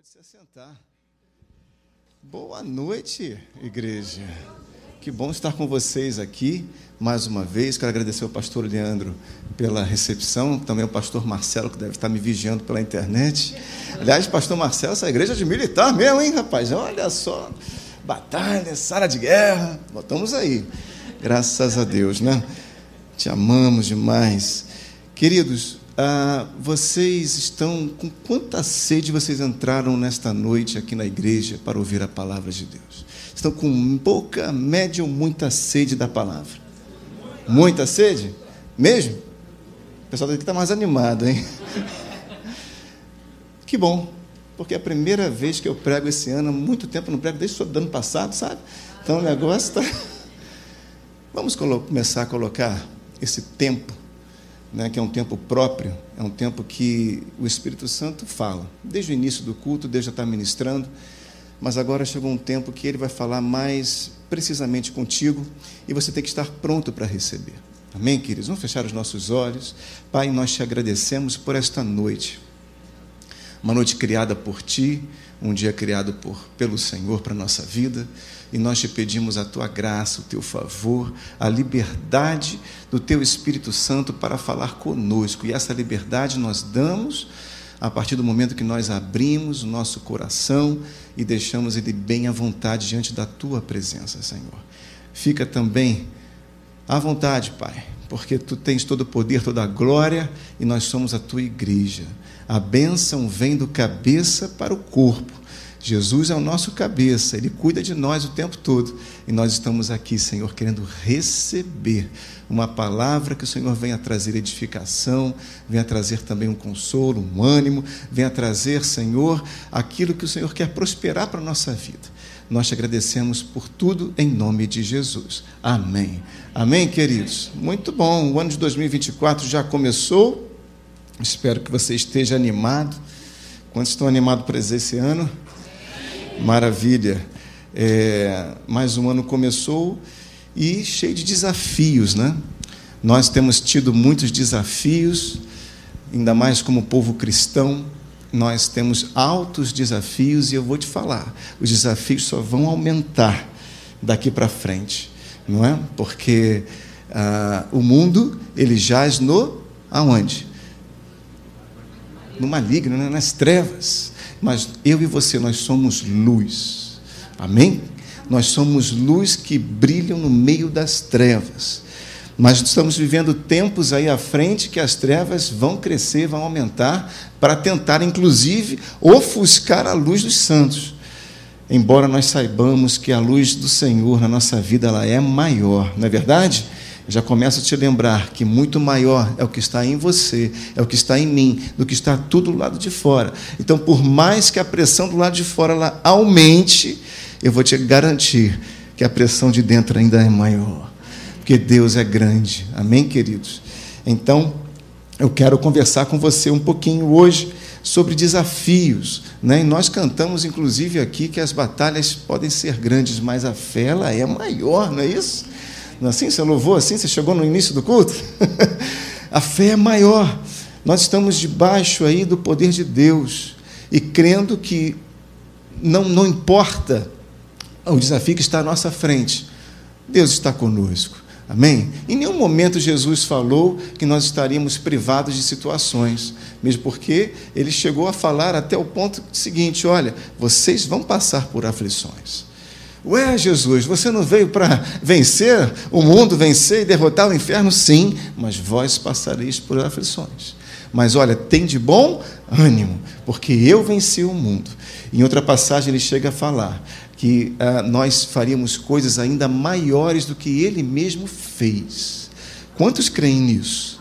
Pode se assentar. Boa noite, igreja. Que bom estar com vocês aqui mais uma vez. Quero agradecer ao pastor Leandro pela recepção, também ao pastor Marcelo, que deve estar me vigiando pela internet. Aliás, pastor Marcelo, essa igreja é de militar mesmo, hein, rapaz? Olha só. Batalha, sala de guerra. Botamos aí. Graças a Deus, né? Te amamos demais. Queridos, ah, vocês estão com quanta sede vocês entraram nesta noite aqui na igreja para ouvir a palavra de Deus? Estão com pouca, média ou muita sede da palavra? Muita sede? Mesmo? O pessoal daqui está mais animado, hein? Que bom, porque é a primeira vez que eu prego esse ano, há muito tempo não prego, desde o ano passado, sabe? Então o negócio está. Vamos começar a colocar esse tempo né, que é um tempo próprio, é um tempo que o Espírito Santo fala. Desde o início do culto, Deus já está ministrando, mas agora chegou um tempo que ele vai falar mais precisamente contigo e você tem que estar pronto para receber. Amém, queridos? Vamos fechar os nossos olhos. Pai, nós te agradecemos por esta noite. Uma noite criada por ti, um dia criado por, pelo Senhor para a nossa vida e nós te pedimos a tua graça, o teu favor, a liberdade do teu Espírito Santo para falar conosco. E essa liberdade nós damos a partir do momento que nós abrimos o nosso coração e deixamos ele bem à vontade diante da tua presença, Senhor. Fica também à vontade, Pai, porque tu tens todo o poder, toda a glória e nós somos a tua igreja. A bênção vem do cabeça para o corpo Jesus é o nosso cabeça, Ele cuida de nós o tempo todo. E nós estamos aqui, Senhor, querendo receber uma palavra que o Senhor venha trazer edificação, venha trazer também um consolo, um ânimo, venha trazer, Senhor, aquilo que o Senhor quer prosperar para a nossa vida. Nós te agradecemos por tudo em nome de Jesus. Amém. Amém, queridos? Muito bom. O ano de 2024 já começou. Espero que você esteja animado. Quantos estão animados para esse ano? Maravilha. É, mais um ano começou e cheio de desafios, né? Nós temos tido muitos desafios, ainda mais como povo cristão, nós temos altos desafios e eu vou te falar, os desafios só vão aumentar daqui para frente, não é? Porque ah, o mundo ele jaz no aonde? No maligno, né? nas trevas. Mas eu e você, nós somos luz. Amém? Nós somos luz que brilham no meio das trevas. Mas estamos vivendo tempos aí à frente que as trevas vão crescer, vão aumentar, para tentar, inclusive, ofuscar a luz dos santos. Embora nós saibamos que a luz do Senhor na nossa vida ela é maior, não é verdade? Já começo a te lembrar que muito maior é o que está em você, é o que está em mim, do que está tudo do lado de fora. Então, por mais que a pressão do lado de fora ela aumente, eu vou te garantir que a pressão de dentro ainda é maior. Porque Deus é grande. Amém, queridos? Então, eu quero conversar com você um pouquinho hoje sobre desafios. Né? E nós cantamos, inclusive, aqui que as batalhas podem ser grandes, mas a fé ela é maior, não é isso? É assim? Você louvou assim? Você chegou no início do culto? a fé é maior. Nós estamos debaixo aí do poder de Deus e crendo que não, não importa o desafio que está à nossa frente, Deus está conosco. Amém? Em nenhum momento Jesus falou que nós estaríamos privados de situações, mesmo porque ele chegou a falar até o ponto seguinte: olha, vocês vão passar por aflições. Ué, Jesus, você não veio para vencer o mundo, vencer e derrotar o inferno? Sim, mas vós passareis por aflições. Mas olha, tem de bom ânimo, porque eu venci o mundo. Em outra passagem, ele chega a falar que ah, nós faríamos coisas ainda maiores do que ele mesmo fez. Quantos creem nisso?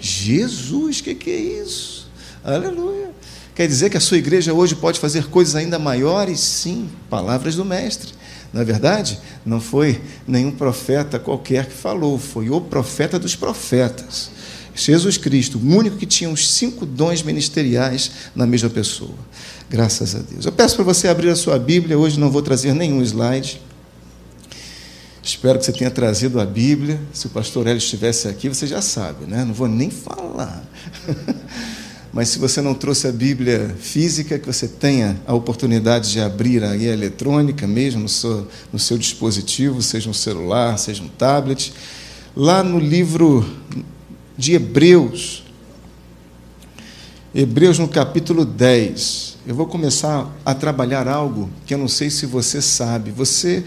Jesus, o que, que é isso? Aleluia. Quer dizer que a sua igreja hoje pode fazer coisas ainda maiores? Sim, palavras do Mestre. Na é verdade, não foi nenhum profeta qualquer que falou, foi o profeta dos profetas. Jesus Cristo, o único que tinha os cinco dons ministeriais na mesma pessoa. Graças a Deus. Eu peço para você abrir a sua Bíblia, hoje não vou trazer nenhum slide. Espero que você tenha trazido a Bíblia. Se o pastor Hélio estivesse aqui, você já sabe, né? Não vou nem falar. Mas se você não trouxe a Bíblia física, que você tenha a oportunidade de abrir a eletrônica mesmo no seu, no seu dispositivo, seja um celular, seja um tablet. Lá no livro de Hebreus, Hebreus no capítulo 10, eu vou começar a trabalhar algo que eu não sei se você sabe. Você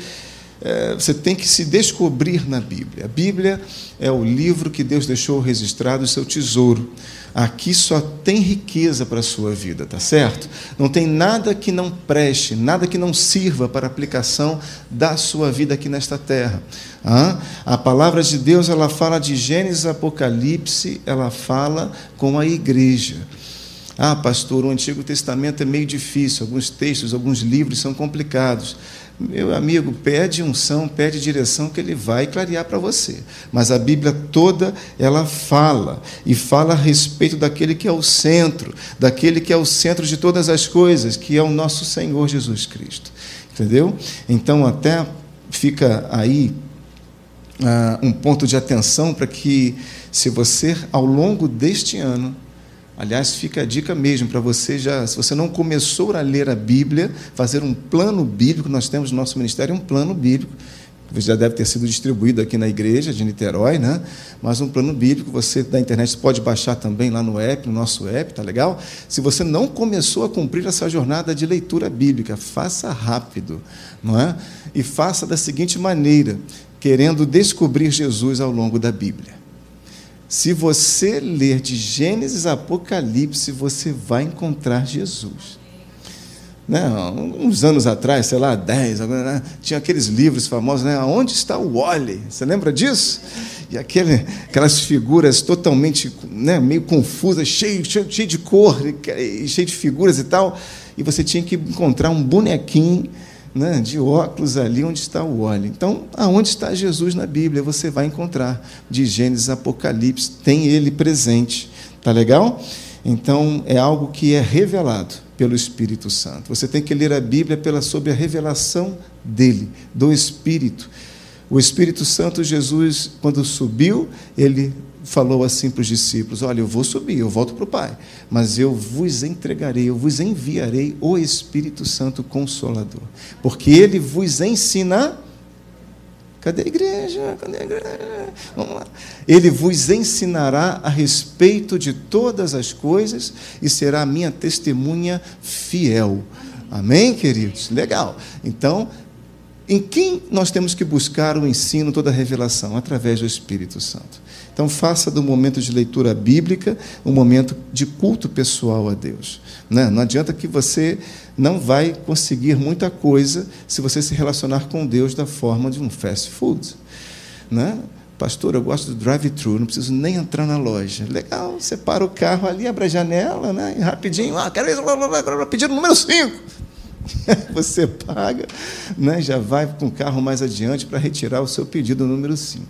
é, você tem que se descobrir na Bíblia. A Bíblia é o livro que Deus deixou registrado, o seu tesouro. Aqui só tem riqueza para a sua vida, tá certo? Não tem nada que não preste, nada que não sirva para a aplicação da sua vida aqui nesta terra. A palavra de Deus, ela fala de Gênesis, Apocalipse, ela fala com a igreja. Ah, pastor, o Antigo Testamento é meio difícil, alguns textos, alguns livros são complicados. Meu amigo, pede unção, pede direção que ele vai clarear para você. Mas a Bíblia toda, ela fala, e fala a respeito daquele que é o centro, daquele que é o centro de todas as coisas, que é o nosso Senhor Jesus Cristo. Entendeu? Então, até fica aí ah, um ponto de atenção para que, se você, ao longo deste ano, Aliás, fica a dica mesmo para você já, se você não começou a ler a Bíblia, fazer um plano bíblico, nós temos no nosso ministério um plano bíblico, que já deve ter sido distribuído aqui na igreja de Niterói, né? Mas um plano bíblico, você da internet pode baixar também lá no app, no nosso app, tá legal? Se você não começou a cumprir essa jornada de leitura bíblica, faça rápido, não é? E faça da seguinte maneira, querendo descobrir Jesus ao longo da Bíblia. Se você ler de Gênesis a Apocalipse, você vai encontrar Jesus. Não, né, uns anos atrás, sei lá, 10, né, tinha aqueles livros famosos, né? Onde está o Wally? Você lembra disso? E aquele, aquelas figuras totalmente né, meio confusas, cheio, cheio, cheio de cor, cheio de figuras e tal. E você tinha que encontrar um bonequinho né, de óculos ali onde está o óleo. Então, aonde está Jesus na Bíblia? Você vai encontrar de Gênesis Apocalipse, tem ele presente. Tá legal? Então, é algo que é revelado pelo Espírito Santo. Você tem que ler a Bíblia pela sobre a revelação dele, do Espírito. O Espírito Santo, Jesus, quando subiu, ele falou assim para os discípulos: Olha, eu vou subir, eu volto para o Pai, mas eu vos entregarei, eu vos enviarei o Espírito Santo Consolador, porque ele vos ensina. Cadê a igreja? Cadê a igreja? Vamos lá. Ele vos ensinará a respeito de todas as coisas e será minha testemunha fiel. Amém, queridos? Legal. Então, em quem nós temos que buscar o ensino, toda a revelação? Através do Espírito Santo. Então, faça do momento de leitura bíblica um momento de culto pessoal a Deus. Né? Não adianta que você não vai conseguir muita coisa se você se relacionar com Deus da forma de um fast food. Né? Pastor, eu gosto do drive-thru, não preciso nem entrar na loja. Legal, você para o carro ali, abre a janela, né? E rapidinho, ah, quero ir, pedido número 5. Você paga, né? já vai com o carro mais adiante para retirar o seu pedido número 5.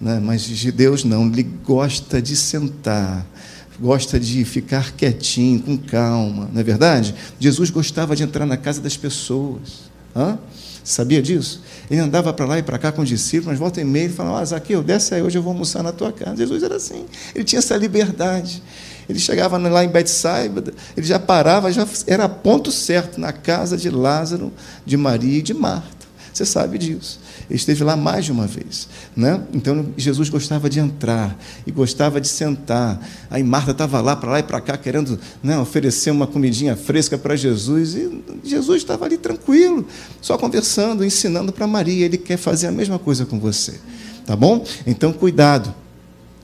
Né? Mas de Deus não, ele gosta de sentar, gosta de ficar quietinho, com calma, não é verdade? Jesus gostava de entrar na casa das pessoas. Hã? Sabia disso? Ele andava para lá e para cá com os discípulos, mas volta e meia ele falava, ah, Zaqueu, desce aí, hoje eu vou almoçar na tua casa. Jesus era assim, ele tinha essa liberdade. Ele chegava lá em Betsaida, ele já parava, já era ponto certo, na casa de Lázaro, de Maria e de Marta. Você sabe disso. Ele esteve lá mais de uma vez. Né? Então, Jesus gostava de entrar e gostava de sentar. Aí Marta estava lá, para lá e para cá, querendo né, oferecer uma comidinha fresca para Jesus. E Jesus estava ali tranquilo, só conversando, ensinando para Maria. Ele quer fazer a mesma coisa com você. Tá bom? Então, cuidado.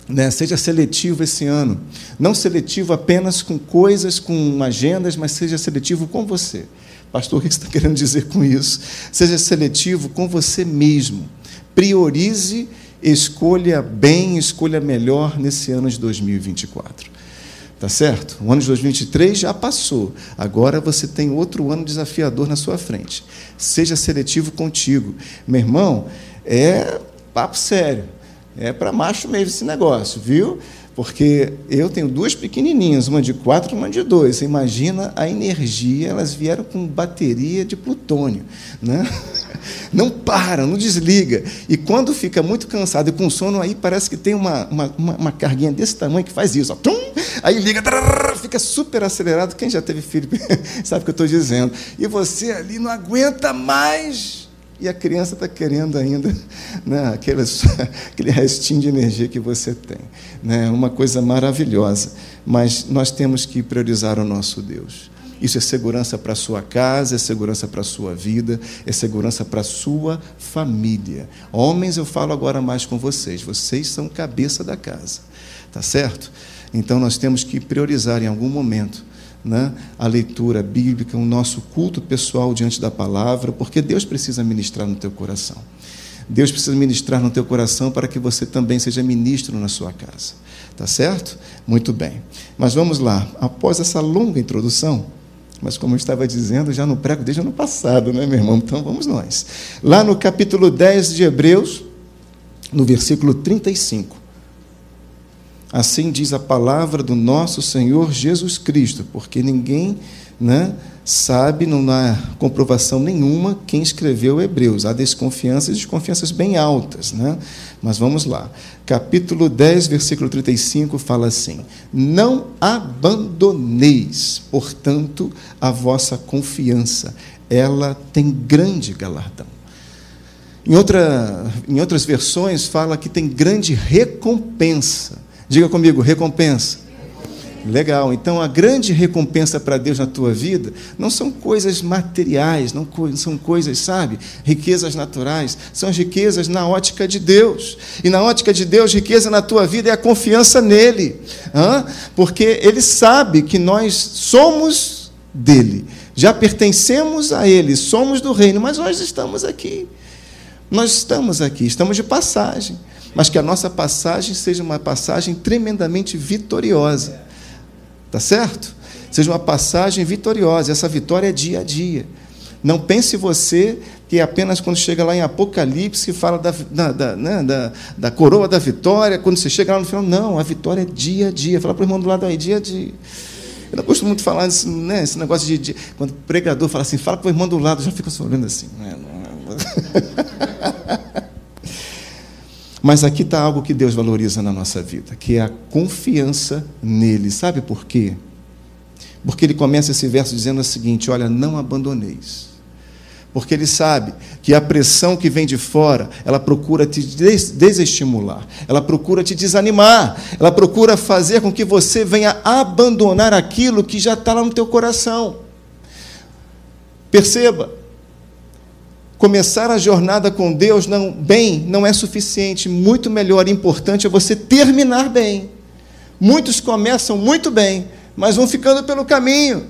Né, seja seletivo esse ano. Não seletivo apenas com coisas, com agendas, mas seja seletivo com você. Pastor, o que você está querendo dizer com isso? Seja seletivo com você mesmo. Priorize, escolha bem, escolha melhor nesse ano de 2024. Tá certo? O ano de 2023 já passou. Agora você tem outro ano desafiador na sua frente. Seja seletivo contigo. Meu irmão, é papo sério. É para macho mesmo esse negócio, viu? Porque eu tenho duas pequenininhas, uma de quatro e uma de dois. Você imagina a energia, elas vieram com bateria de plutônio. Né? Não para, não desliga. E quando fica muito cansado e com sono, aí parece que tem uma, uma, uma, carguinha desse tamanho que faz isso. Ó, tum, Aí liga, fica super acelerado. Quem já teve filho sabe o que eu estou dizendo. E você ali não aguenta mais. E a criança está querendo ainda né, aquele, aquele restinho de energia que você tem. Né, uma coisa maravilhosa. Mas nós temos que priorizar o nosso Deus. Isso é segurança para a sua casa, é segurança para a sua vida, é segurança para a sua família. Homens, eu falo agora mais com vocês. Vocês são cabeça da casa. Tá certo? Então nós temos que priorizar em algum momento né, a leitura bíblica, o nosso culto pessoal diante da palavra, porque Deus precisa ministrar no teu coração. Deus precisa ministrar no teu coração para que você também seja ministro na sua casa. Tá certo? Muito bem. Mas vamos lá. Após essa longa introdução, mas como eu estava dizendo, já no prego desde ano passado, né, meu irmão? Então vamos nós. Lá no capítulo 10 de Hebreus, no versículo 35. Assim diz a palavra do nosso Senhor Jesus Cristo, porque ninguém né, sabe, não há comprovação nenhuma quem escreveu Hebreus. Há desconfianças e desconfianças bem altas. Né? Mas vamos lá. Capítulo 10, versículo 35 fala assim: Não abandoneis, portanto, a vossa confiança, ela tem grande galardão. Em, outra, em outras versões, fala que tem grande recompensa. Diga comigo, recompensa. Legal. Então, a grande recompensa para Deus na tua vida não são coisas materiais, não são coisas, sabe, riquezas naturais, são as riquezas na ótica de Deus. E na ótica de Deus, riqueza na tua vida é a confiança nele, porque ele sabe que nós somos dele, já pertencemos a ele, somos do reino, mas nós estamos aqui. Nós estamos aqui, estamos de passagem mas que a nossa passagem seja uma passagem tremendamente vitoriosa. Tá certo? Seja uma passagem vitoriosa. Essa vitória é dia a dia. Não pense você que é apenas quando chega lá em Apocalipse fala da, da, da, né, da, da, coroa da vitória, quando você chega lá no final. Não, a vitória é dia a dia. Fala para o irmão do lado aí, dia a dia. Eu não gosto muito de falar nesse, né, esse negócio de, de, Quando o pregador fala assim, fala para o irmão do lado, já fica só olhando assim. Né? Mas aqui está algo que Deus valoriza na nossa vida, que é a confiança nele. Sabe por quê? Porque ele começa esse verso dizendo o seguinte: Olha, não abandoneis. Porque ele sabe que a pressão que vem de fora, ela procura te desestimular, ela procura te desanimar, ela procura fazer com que você venha abandonar aquilo que já está lá no teu coração. Perceba, Começar a jornada com Deus não, bem não é suficiente, muito melhor e importante é você terminar bem. Muitos começam muito bem, mas vão ficando pelo caminho.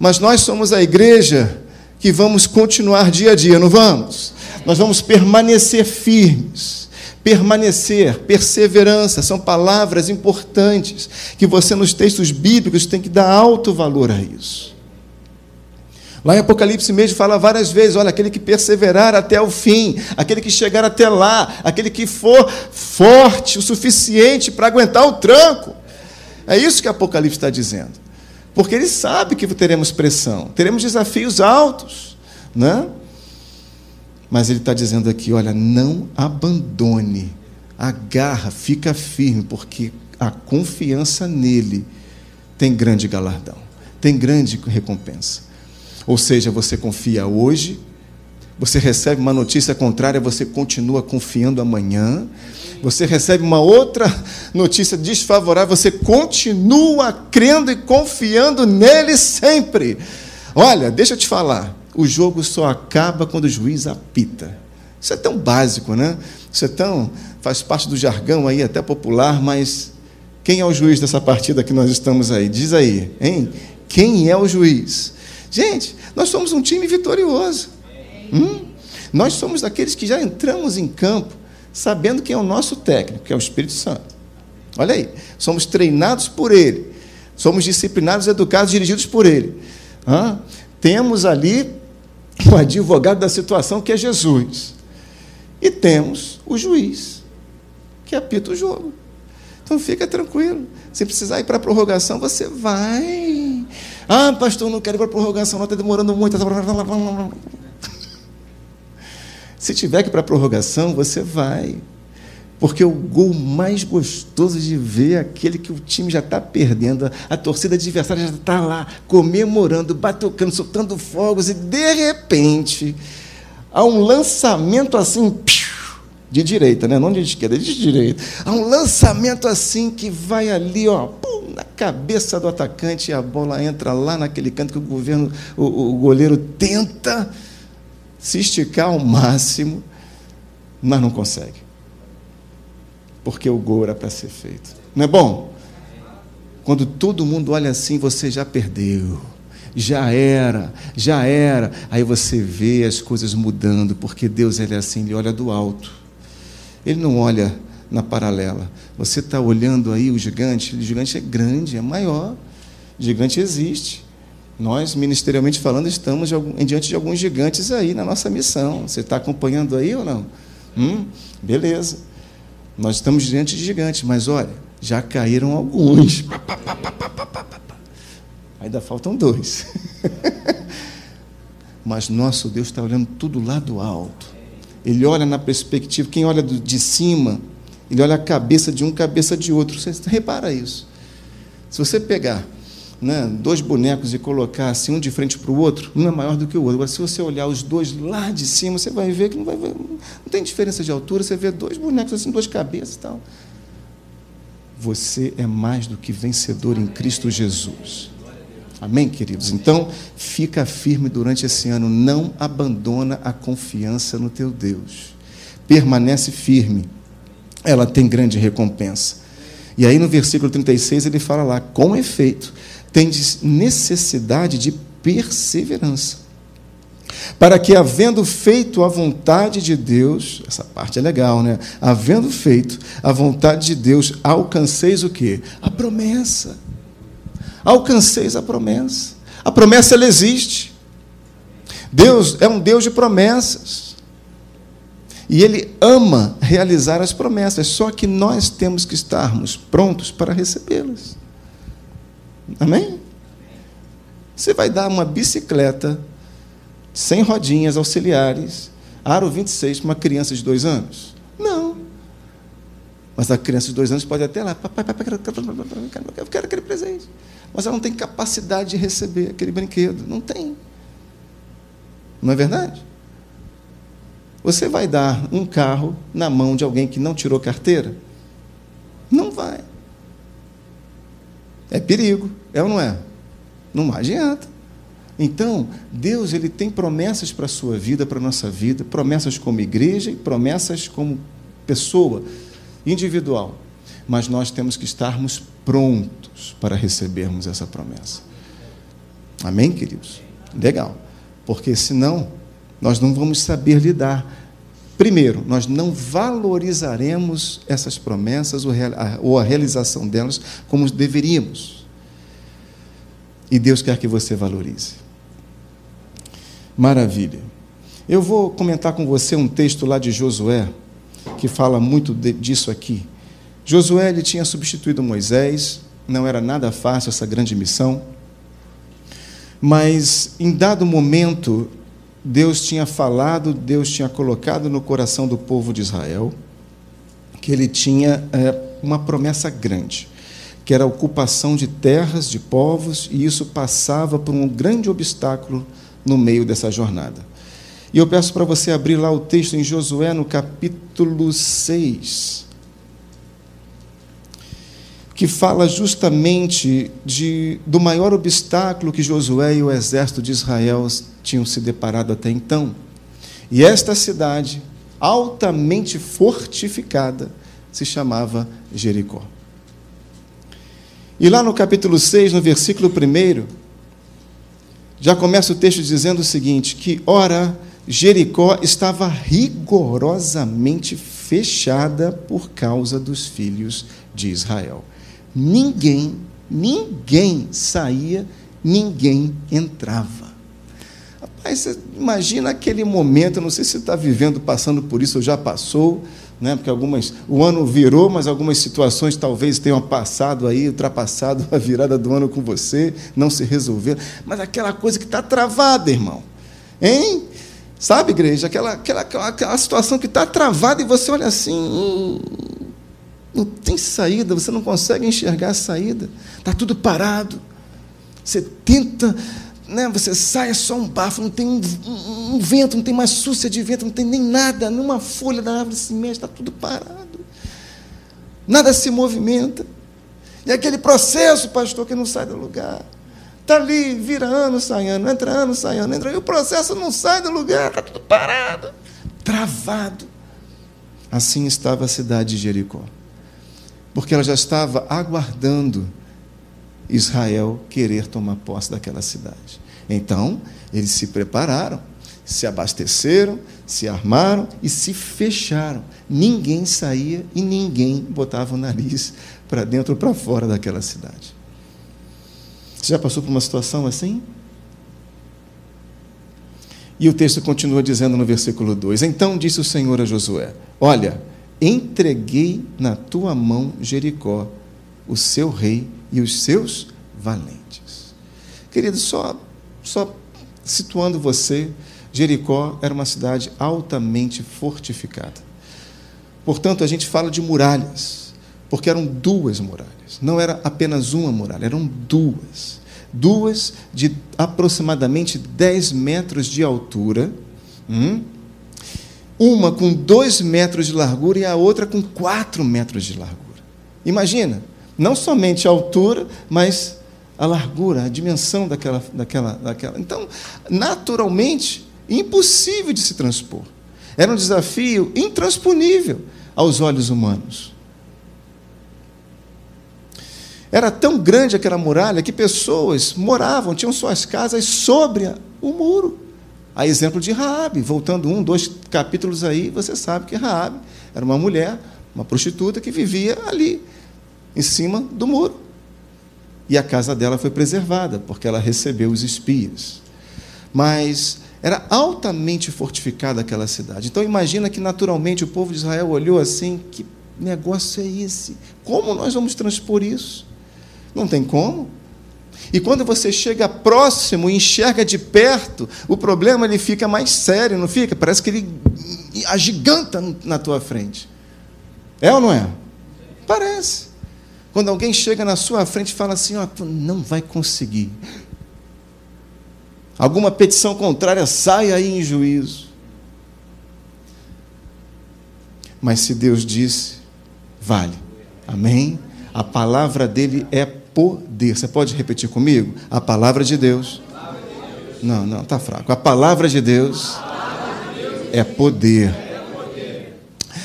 Mas nós somos a igreja que vamos continuar dia a dia, não vamos? Nós vamos permanecer firmes. Permanecer, perseverança, são palavras importantes que você, nos textos bíblicos, tem que dar alto valor a isso. Lá em Apocalipse mesmo fala várias vezes: olha, aquele que perseverar até o fim, aquele que chegar até lá, aquele que for forte o suficiente para aguentar o tranco. É isso que Apocalipse está dizendo. Porque ele sabe que teremos pressão, teremos desafios altos, né? Mas ele está dizendo aqui: olha, não abandone, agarra, fica firme, porque a confiança nele tem grande galardão, tem grande recompensa. Ou seja, você confia hoje, você recebe uma notícia contrária, você continua confiando amanhã. Você recebe uma outra notícia desfavorável, você continua crendo e confiando nele sempre. Olha, deixa eu te falar, o jogo só acaba quando o juiz apita. Isso é tão básico, né? Isso é tão. faz parte do jargão aí, até popular, mas quem é o juiz dessa partida que nós estamos aí? Diz aí, hein? Quem é o juiz? Gente, nós somos um time vitorioso. Hum? Nós somos daqueles que já entramos em campo sabendo quem é o nosso técnico, que é o Espírito Santo. Olha aí, somos treinados por Ele, somos disciplinados, educados, dirigidos por Ele. Hã? Temos ali o advogado da situação, que é Jesus. E temos o juiz, que apita o jogo. Então fica tranquilo. Se precisar ir para a prorrogação, você vai. Ah, pastor, não quero ir para prorrogação, não está demorando muito. Se tiver que ir para prorrogação, você vai. Porque o gol mais gostoso de ver é aquele que o time já está perdendo, a torcida adversária já está lá comemorando, batucando, soltando fogos, e de repente há um lançamento assim, de direita, né? não de esquerda, de direita. Há um lançamento assim que vai ali, ó, pum, na cabeça do atacante e a bola entra lá naquele canto que o governo, o, o goleiro tenta se esticar ao máximo, mas não consegue porque o gol era para ser feito. Não é bom? Quando todo mundo olha assim, você já perdeu. Já era, já era. Aí você vê as coisas mudando, porque Deus ele é assim, ele olha do alto. Ele não olha na paralela. Você está olhando aí o gigante, o gigante é grande, é maior. O gigante existe. Nós, ministerialmente falando, estamos diante de alguns gigantes aí na nossa missão. Você está acompanhando aí ou não? Hum, beleza. Nós estamos diante de gigantes, mas olha, já caíram alguns. Ainda faltam dois. mas nosso Deus está olhando tudo lá do alto. Ele olha na perspectiva, quem olha de cima, ele olha a cabeça de um, cabeça de outro. Você repara isso. Se você pegar né, dois bonecos e colocar assim um de frente para o outro, um é maior do que o outro. Agora, se você olhar os dois lá de cima, você vai ver que não, vai não tem diferença de altura, você vê dois bonecos assim, duas cabeças e tal. Você é mais do que vencedor em Cristo Jesus. Amém, queridos? Então, fica firme durante esse ano, não abandona a confiança no teu Deus. Permanece firme. Ela tem grande recompensa. E aí no versículo 36 ele fala lá: com efeito, tendes necessidade de perseverança. Para que, havendo feito a vontade de Deus, essa parte é legal, né? Havendo feito a vontade de Deus, alcanceis o quê? A promessa. Alcanceis a promessa. A promessa ela existe. Deus é um Deus de promessas. E Ele ama realizar as promessas, só que nós temos que estarmos prontos para recebê-las. Amém? Você vai dar uma bicicleta sem rodinhas auxiliares, aro 26, para uma criança de dois anos? Não. Mas a criança de dois anos pode até lá, papai, papai, eu quero aquele presente. Mas ela não tem capacidade de receber aquele brinquedo. Não tem. Não é verdade? Você vai dar um carro na mão de alguém que não tirou carteira? Não vai. É perigo, é ou não é? Não adianta. Então, Deus ele tem promessas para a sua vida, para a nossa vida, promessas como igreja e promessas como pessoa individual. Mas nós temos que estarmos prontos para recebermos essa promessa. Amém, queridos? Legal. Porque senão nós não vamos saber lidar Primeiro, nós não valorizaremos essas promessas ou a realização delas como deveríamos. E Deus quer que você valorize. Maravilha. Eu vou comentar com você um texto lá de Josué, que fala muito de, disso aqui. Josué ele tinha substituído Moisés, não era nada fácil essa grande missão, mas em dado momento Deus tinha falado, Deus tinha colocado no coração do povo de Israel que ele tinha é, uma promessa grande, que era a ocupação de terras, de povos, e isso passava por um grande obstáculo no meio dessa jornada. E eu peço para você abrir lá o texto em Josué, no capítulo 6, que fala justamente de, do maior obstáculo que Josué e o exército de Israel tinham se deparado até então. E esta cidade, altamente fortificada, se chamava Jericó. E lá no capítulo 6, no versículo 1, já começa o texto dizendo o seguinte: que, ora, Jericó estava rigorosamente fechada por causa dos filhos de Israel. Ninguém, ninguém saía, ninguém entrava. Aí você imagina aquele momento, não sei se você está vivendo, passando por isso, ou já passou, né? porque algumas, o ano virou, mas algumas situações talvez tenham passado aí, ultrapassado a virada do ano com você, não se resolveram. Mas aquela coisa que está travada, irmão. Hein? Sabe, igreja? Aquela, aquela, aquela, aquela situação que está travada e você olha assim. Hum, Não tem saída, você não consegue enxergar a saída. Está tudo parado. Você tenta, né, você sai, é só um bafo, não tem um, um, vento, não tem mais súcia de vento, não tem nem nada, nenhuma folha da árvore se mexe, está tudo parado. Nada se movimenta. E aquele processo, pastor, que não sai do lugar. Está ali, vira ano, sai ano, entra ano, sai ano, entra. E o processo não sai do lugar, está tudo parado, travado. Assim estava a cidade de Jericó. Porque ela já estava aguardando Israel querer tomar posse daquela cidade. Então, eles se prepararam, se abasteceram, se armaram e se fecharam. Ninguém saía e ninguém botava o nariz para dentro ou para fora daquela cidade. Você já passou por uma situação assim? E o texto continua dizendo no versículo 2: Então disse o Senhor a Josué: Olha, entreguei na tua mão Jericó, o seu rei e os seus valentes. Querido, só, só situando você, Jericó era uma cidade altamente fortificada. Portanto, a gente fala de muralhas, porque eram duas muralhas. Não era apenas uma muralha, eram duas. Duas de aproximadamente 10 metros de altura. Hum? Uma com 2 metros de largura e a outra com 4 metros de largura. Imagina, não somente a altura, mas a largura, a dimensão daquela, daquela, daquela. Então, naturalmente, impossível de se transpor. Era um desafio intransponível aos olhos humanos. Era tão grande aquela muralha que pessoas moravam, tinham suas casas sobre o muro. A exemplo de Raabe, voltando um, dois capítulos aí, você sabe que Raabe era uma mulher, uma prostituta que vivia ali, em cima do muro. E a casa dela foi preservada, porque ela recebeu os espias. Mas era altamente fortificada aquela cidade. Então imagina que naturalmente o povo de Israel olhou assim, que negócio é esse? Como nós vamos transpor isso? Não tem como. E quando você chega próximo e enxerga de perto, o problema ele fica mais sério, não fica? Parece que ele agiganta na tua frente. É ou não é? Parece. Quando alguém chega na sua frente e fala assim, ó, não vai conseguir. Alguma petição contrária sai aí em juízo. Mas se Deus disse, vale. Amém? A palavra dele é poder. Você pode repetir comigo? A palavra de Deus. Não, não, está fraco. A palavra de Deus é poder.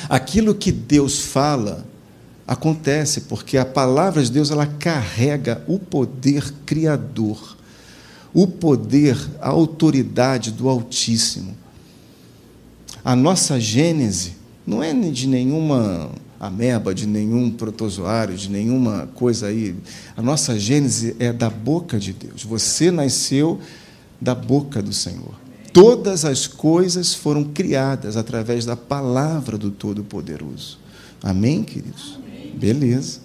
Aquilo que Deus fala acontece porque a palavra de Deus ela carrega o poder criador, o poder, a autoridade do Altíssimo. A nossa gênese não é de nenhuma ameba, de nenhum protozoário, de nenhuma coisa aí. A nossa gênese é da boca de Deus. Você nasceu da boca do Senhor. Todas as coisas foram criadas através da palavra do Todo-Poderoso. Amém, queridos? Amém. Beleza.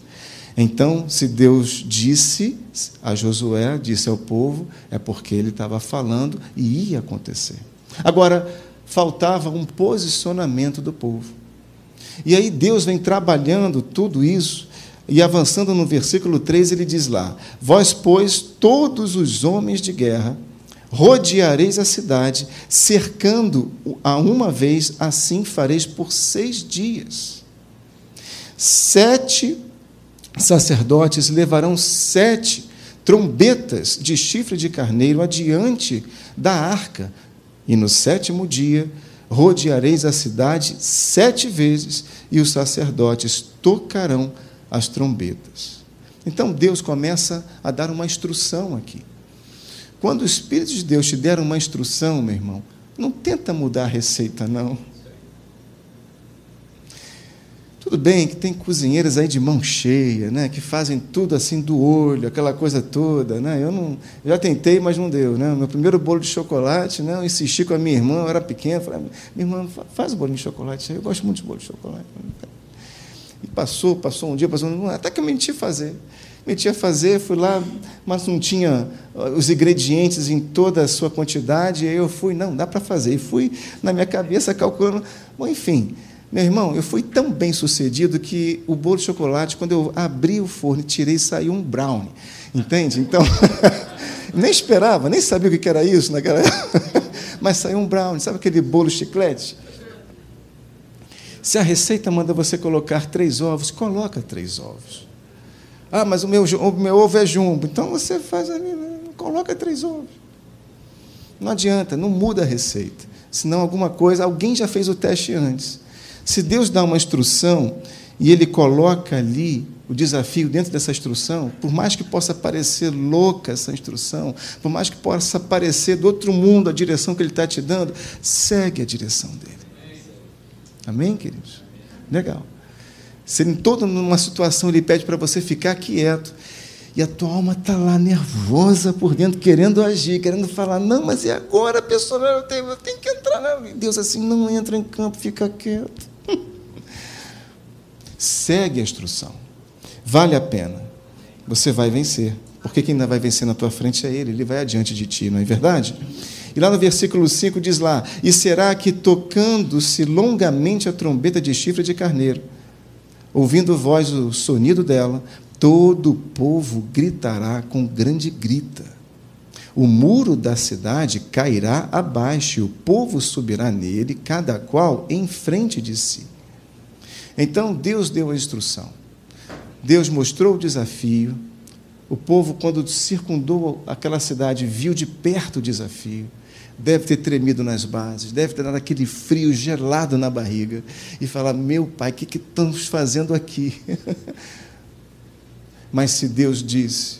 Então, se Deus disse a Josué, disse ao povo, é porque ele estava falando e ia acontecer. Agora, faltava um posicionamento do povo. E aí Deus vem trabalhando tudo isso, e avançando no versículo 3, ele diz lá: Vós, pois, todos os homens de guerra, rodeareis a cidade, cercando a uma vez, assim fareis por seis dias. Sete sacerdotes levarão sete trombetas de chifre de carneiro adiante da arca, e no sétimo dia rodeareis a cidade sete vezes, e os sacerdotes tocarão as trombetas. Então Deus começa a dar uma instrução aqui. Quando o Espírito de Deus te der uma instrução, meu irmão, não tenta mudar a receita, não. Tudo bem que tem cozinheiras aí de mão cheia, né, que fazem tudo assim do olho, aquela coisa toda, né? Eu não, já tentei, mas não deu, né? Meu primeiro bolo de chocolate, né? Eu insisti com a minha irmã, eu era pequena, falei: "Minha irmã, faz o bolinho de chocolate, eu gosto muito de bolo de chocolate". E passou, passou um dia, passou um, até que eu menti fazer. Menti a fazer, fui lá, mas não tinha uh, os ingredientes em toda a sua quantidade, e aí eu fui, não, dá para fazer. E fui na minha cabeça calculando, bom, enfim, Meu irmão, eu fui tão bem sucedido que o bolo de chocolate, quando eu abri o forno e tirei, saiu um brownie. Entende? Então, nem esperava, nem sabia o que era isso naquela época. Mas saiu um brownie, sabe aquele bolo chiclete? Se a receita manda você colocar três ovos, coloca três ovos. Ah, mas o meu, o meu ovo é jumbo. Então você faz ali, né? coloca três ovos. Não adianta, não muda a receita. Senão alguma coisa, alguém já fez o teste antes. Se Deus dá uma instrução e Ele coloca ali o desafio dentro dessa instrução, por mais que possa parecer louca essa instrução, por mais que possa parecer do outro mundo a direção que Ele está te dando, segue a direção dele. Amém, queridos? Legal. Se em toda uma situação ele pede para você ficar quieto, e a tua alma está lá nervosa por dentro, querendo agir, querendo falar, não, mas e agora, pessoal, eu tenho, eu tenho que entrar. Né? Deus assim, não entra em campo, fica quieto. Segue a instrução. Vale a pena. Você vai vencer. Porque quem ainda vai vencer na tua frente é Ele, Ele vai adiante de ti, não é verdade? E lá no versículo 5 diz lá: E será que tocando-se longamente a trombeta de chifre de carneiro, ouvindo voz o sonido dela, todo o povo gritará com grande grita. O muro da cidade cairá abaixo, e o povo subirá nele, cada qual em frente de si. Então Deus deu a instrução. Deus mostrou o desafio. O povo, quando circundou aquela cidade, viu de perto o desafio deve ter tremido nas bases, deve ter dado aquele frio gelado na barriga e falar: Meu pai, o que, que estamos fazendo aqui? Mas se Deus disse,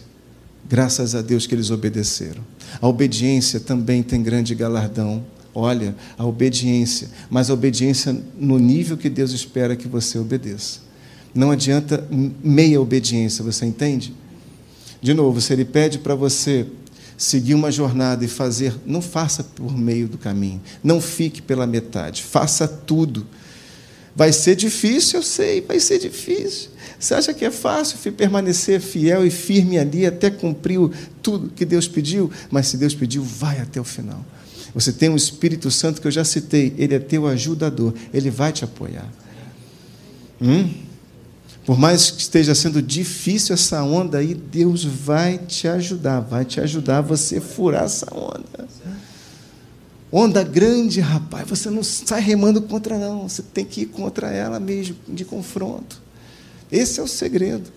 graças a Deus que eles obedeceram. A obediência também tem grande galardão. Olha, a obediência, mas a obediência no nível que Deus espera que você obedeça. Não adianta meia obediência, você entende? De novo, se Ele pede para você seguir uma jornada e fazer, não faça por meio do caminho, não fique pela metade, faça tudo. Vai ser difícil, eu sei, vai ser difícil. Você acha que é fácil permanecer fiel e firme ali até cumprir tudo que Deus pediu? Mas se Deus pediu, vai até o final. Você tem um Espírito Santo que eu já citei, ele é teu ajudador, ele vai te apoiar. Hum? Por mais que esteja sendo difícil essa onda aí, Deus vai te ajudar, vai te ajudar a você furar essa onda. Onda grande, rapaz, você não sai remando contra, não, você tem que ir contra ela mesmo, de confronto. Esse é o segredo.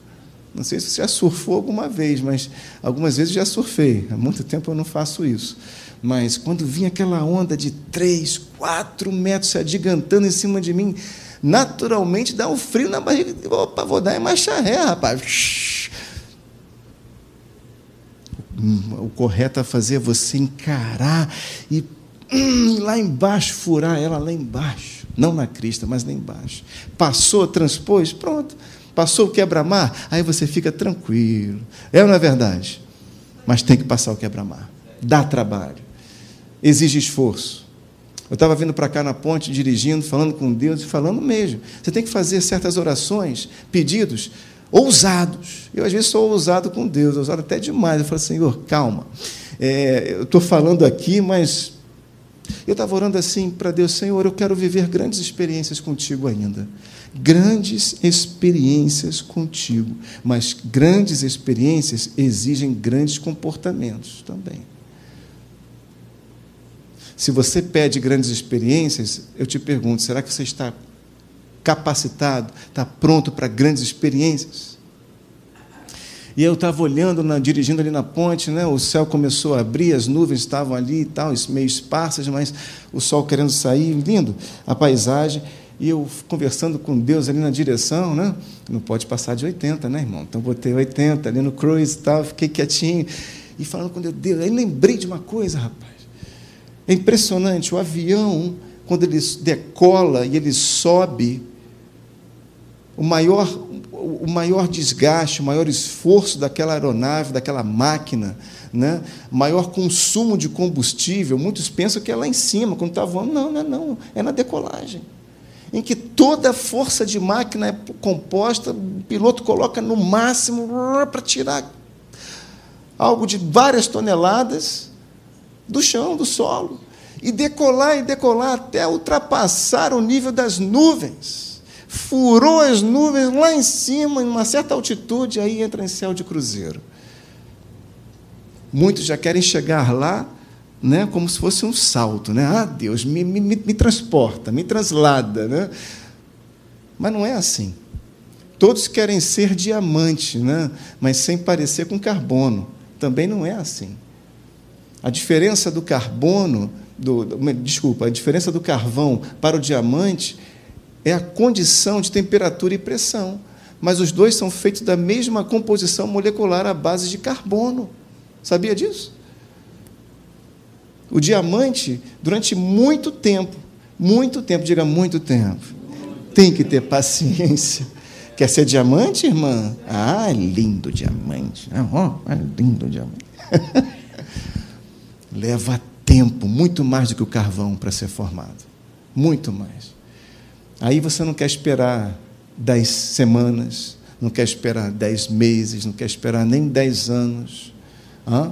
Não sei se você já surfou alguma vez, mas algumas vezes já surfei. Há muito tempo eu não faço isso. Mas quando vinha aquela onda de três, quatro metros se adigantando em cima de mim, naturalmente dá um frio na barriga. Opa, vou dar em marcha ré, rapaz. O correto a fazer é você encarar e hum, lá embaixo, furar ela lá embaixo. Não na crista, mas lá embaixo. Passou, transpôs, pronto. Passou o quebra-mar, aí você fica tranquilo. É ou não é verdade? Mas tem que passar o quebra-mar. Dá trabalho. Exige esforço. Eu estava vindo para cá na ponte, dirigindo, falando com Deus e falando mesmo. Você tem que fazer certas orações, pedidos ousados. Eu, às vezes, sou ousado com Deus, ousado até demais. Eu falo, Senhor, calma. É, eu estou falando aqui, mas eu estava orando assim para Deus, Senhor, eu quero viver grandes experiências contigo ainda. Grandes experiências contigo. Mas grandes experiências exigem grandes comportamentos também. Se você pede grandes experiências, eu te pergunto: será que você está capacitado, está pronto para grandes experiências? E eu estava olhando, na, dirigindo ali na ponte, né, o céu começou a abrir, as nuvens estavam ali e tal, meio esparsas, mas o sol querendo sair, lindo a paisagem. E eu conversando com Deus ali na direção, né? Não pode passar de 80, né, irmão? Então botei 80 ali no cruise e tal, fiquei quietinho. E falando com Deus, Deus, aí lembrei de uma coisa, rapaz. É impressionante, o avião, quando ele decola e ele sobe, o maior, o maior desgaste, o maior esforço daquela aeronave, daquela máquina, né? maior consumo de combustível, muitos pensam que é lá em cima, quando está voando. Não, não é não, é na decolagem. Em que toda a força de máquina é composta, o piloto coloca no máximo para tirar algo de várias toneladas do chão, do solo. e decolar e decolar até ultrapassar o nível das nuvens. Furou as nuvens lá em cima, em uma certa altitude, aí entra em céu de cruzeiro. Muitos já querem chegar lá né, como se fosse um salto. Né? Ah, Deus, me, me, me transporta, me translada. Né? Mas não é assim. Todos querem ser diamante, né? mas sem parecer com carbono. Também não é assim. A diferença do carbono, do, desculpa, a diferença do carvão para o diamante é a condição de temperatura e pressão. Mas os dois são feitos da mesma composição molecular à base de carbono. Sabia disso? O diamante, durante muito tempo, muito tempo, diga muito tempo, tem que ter paciência Quer ser diamante, irmã? Ah, lindo diamante. Ah, é lindo diamante. Leva tempo, muito mais do que o carvão para ser formado. Muito mais. Aí você não quer esperar dez semanas, não quer esperar dez meses, não quer esperar nem dez anos. Hã?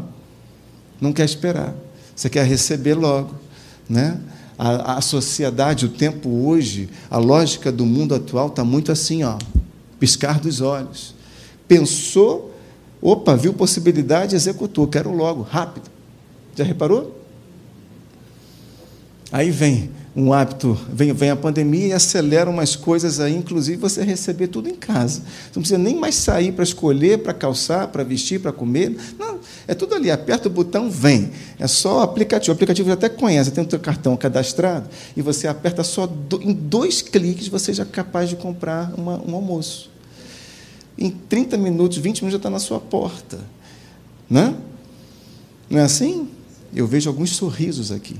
Não quer esperar. Você quer receber logo. Né? A, a sociedade, o tempo hoje, a lógica do mundo atual está muito assim, ó piscar dos olhos. Pensou, opa, viu possibilidade, executou, quero logo, rápido. Já reparou? Aí vem um hábito, vem, vem a pandemia e acelera umas coisas aí, inclusive você receber tudo em casa. Você não precisa nem mais sair para escolher, para calçar, para vestir, para comer. Não, é tudo ali, aperta o botão, vem. É só o aplicativo. O aplicativo já até conhece, tem o seu cartão cadastrado, e você aperta só do, em dois cliques, você já é capaz de comprar uma, um almoço. Em 30 minutos, 20 minutos já está na sua porta. Né? Não é assim? Eu vejo alguns sorrisos aqui.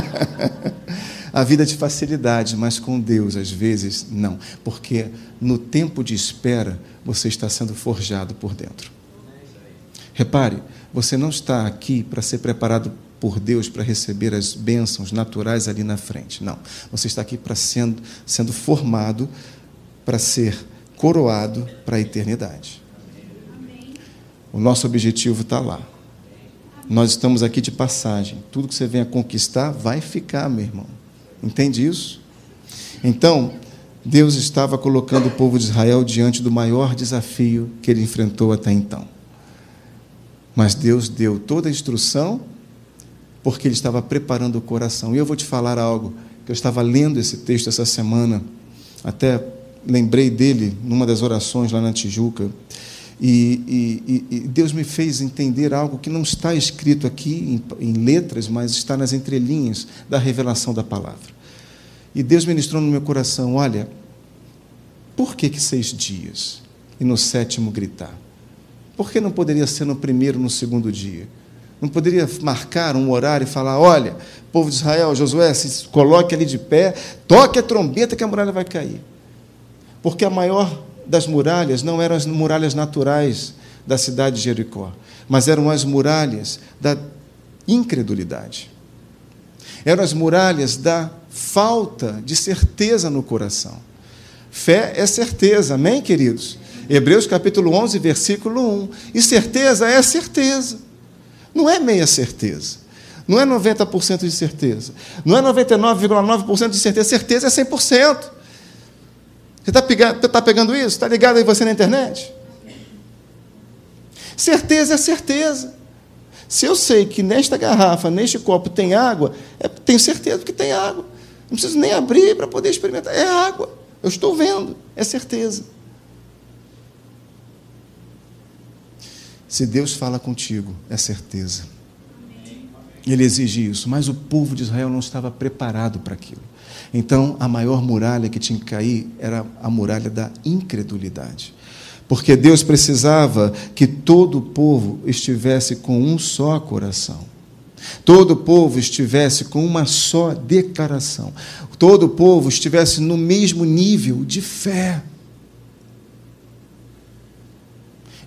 a vida de facilidade, mas com Deus, às vezes, não. Porque no tempo de espera, você está sendo forjado por dentro. Repare, você não está aqui para ser preparado por Deus para receber as bênçãos naturais ali na frente. Não. Você está aqui para sendo, sendo formado para ser coroado para a eternidade. O nosso objetivo está lá. Nós estamos aqui de passagem. Tudo que você venha conquistar vai ficar, meu irmão. Entende isso? Então, Deus estava colocando o povo de Israel diante do maior desafio que ele enfrentou até então. Mas Deus deu toda a instrução porque ele estava preparando o coração. E eu vou te falar algo que eu estava lendo esse texto essa semana, até lembrei dele numa das orações lá na Tijuca. E, e, e, Deus me fez entender algo que não está escrito aqui em, em, letras, mas está nas entrelinhas da revelação da palavra. E Deus ministrou no meu coração: olha, por que, que seis dias e no sétimo gritar? Por que não poderia ser no primeiro, no segundo dia? Não poderia marcar um horário e falar: olha, povo de Israel, Josué, se coloque ali de pé, toque a trombeta que a muralha vai cair. Porque a maior das muralhas não eram as muralhas naturais da cidade de Jericó, mas eram as muralhas da incredulidade. Eram as muralhas da falta de certeza no coração. Fé é certeza, amém, queridos? Hebreus capítulo 11, versículo 1. E certeza é certeza. Não é meia certeza. Não é 90% de certeza. Não é 99,9% de certeza. Certeza é 100%. Você está pegando, tá pegando isso? Está ligado aí você na internet? Certeza é certeza. Se eu sei que nesta garrafa, neste copo tem água, é, tenho certeza que tem água. Não preciso nem abrir para poder experimentar. É água. Eu estou vendo. É certeza. Se Deus fala contigo, é certeza. Ele exige isso, mas o povo de Israel não estava preparado para aquilo. Então, a maior muralha que tinha que cair era a muralha da incredulidade. Porque Deus precisava que todo o povo estivesse com um só coração. Todo o povo estivesse com uma só declaração. Todo o povo estivesse no mesmo nível de fé.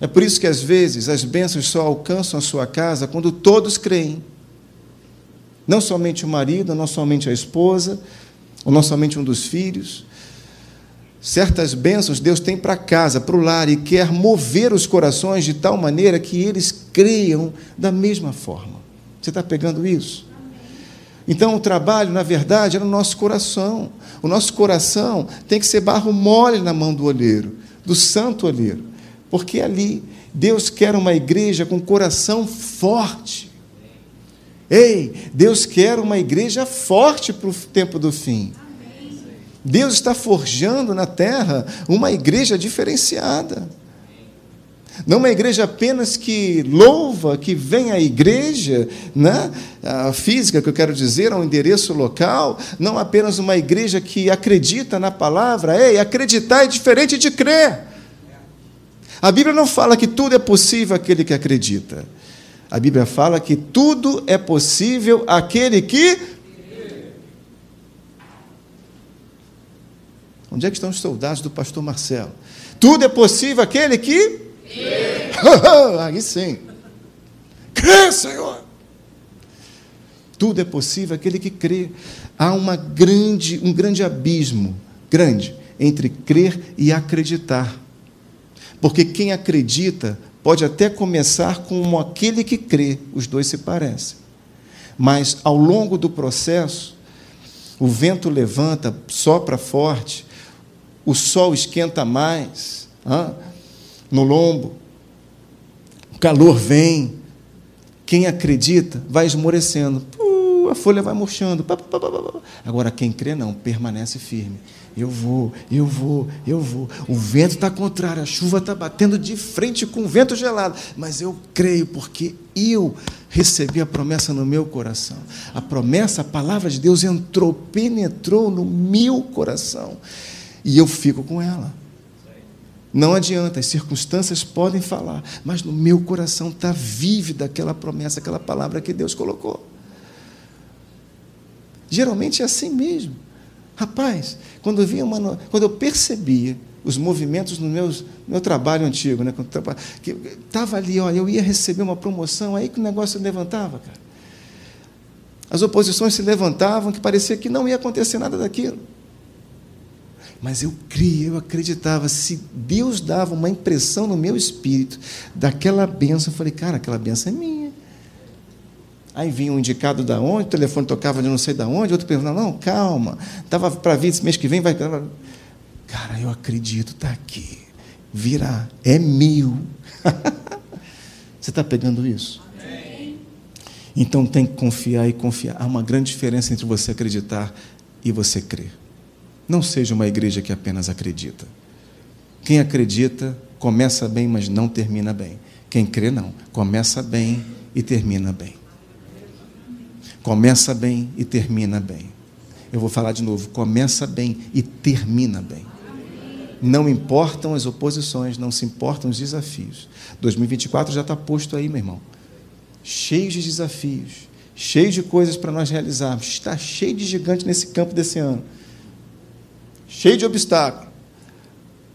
É por isso que às vezes as bênçãos só alcançam a sua casa quando todos creem. Não somente o marido, não somente a esposa, ou não somente um dos filhos. Certas bênçãos Deus tem para casa, para o lar, e quer mover os corações de tal maneira que eles creiam da mesma forma. Você está pegando isso? Então, o trabalho, na verdade, é no nosso coração. O nosso coração tem que ser barro mole na mão do olheiro, do santo olheiro. Porque ali Deus quer uma igreja com coração forte. Ei, Deus quer uma igreja forte para o tempo do fim. Deus está forjando na terra uma igreja diferenciada. Não uma igreja apenas que louva, que vem à igreja, né? a física, que eu quero dizer, ao endereço local, não apenas uma igreja que acredita na palavra. Ei, acreditar é diferente de crer. A Bíblia não fala que tudo é possível àquele que acredita. A Bíblia fala que tudo é possível àquele que. Onde é que estão os soldados do pastor Marcelo? Tudo é possível àquele que Aí sim. Crê, Senhor. Tudo é possível aquele que crê. Há uma grande, um grande abismo, grande, entre crer e acreditar. Porque quem acredita pode até começar como aquele que crê, os dois se parecem. Mas ao longo do processo, o vento levanta, sopra forte, o sol esquenta mais, no lombo. O calor vem. Quem acredita vai esmorecendo. Uh, a folha vai murchando. Agora, quem crê, não, permanece firme. Eu vou, eu vou, eu vou. O vento está contrário, a chuva está batendo de frente com o vento gelado. Mas eu creio, porque eu recebi a promessa no meu coração. A promessa, a palavra de Deus entrou, penetrou no meu coração. E eu fico com ela. Não adianta, as circunstâncias podem falar, mas no meu coração está vívida aquela promessa, aquela palavra que Deus colocou. Geralmente é assim mesmo. Rapaz, quando eu, via uma, quando eu percebia os movimentos no meu, meu trabalho antigo, né, estava ali, olha, eu ia receber uma promoção, aí que o negócio levantava, cara. As oposições se levantavam, que parecia que não ia acontecer nada daquilo. Mas eu cria, eu acreditava. Se Deus dava uma impressão no meu espírito daquela benção, eu falei, cara, aquela benção é minha. Aí vinha um indicado da onde, o telefone tocava de não sei da onde, outro perguntava, não, calma, estava para vir esse mês que vem, vai. Cara, eu acredito, está aqui. Virá, é meu. Você está pegando isso? Amém. Então tem que confiar e confiar. Há uma grande diferença entre você acreditar e você crer. Não seja uma igreja que apenas acredita. Quem acredita começa bem, mas não termina bem. Quem crê, não. Começa bem e termina bem. Começa bem e termina bem. Eu vou falar de novo. Começa bem e termina bem. Não importam as oposições, não se importam os desafios. 2024 já está posto aí, meu irmão. Cheio de desafios, cheio de coisas para nós realizarmos. Está cheio de gigante nesse campo desse ano cheio de obstáculos,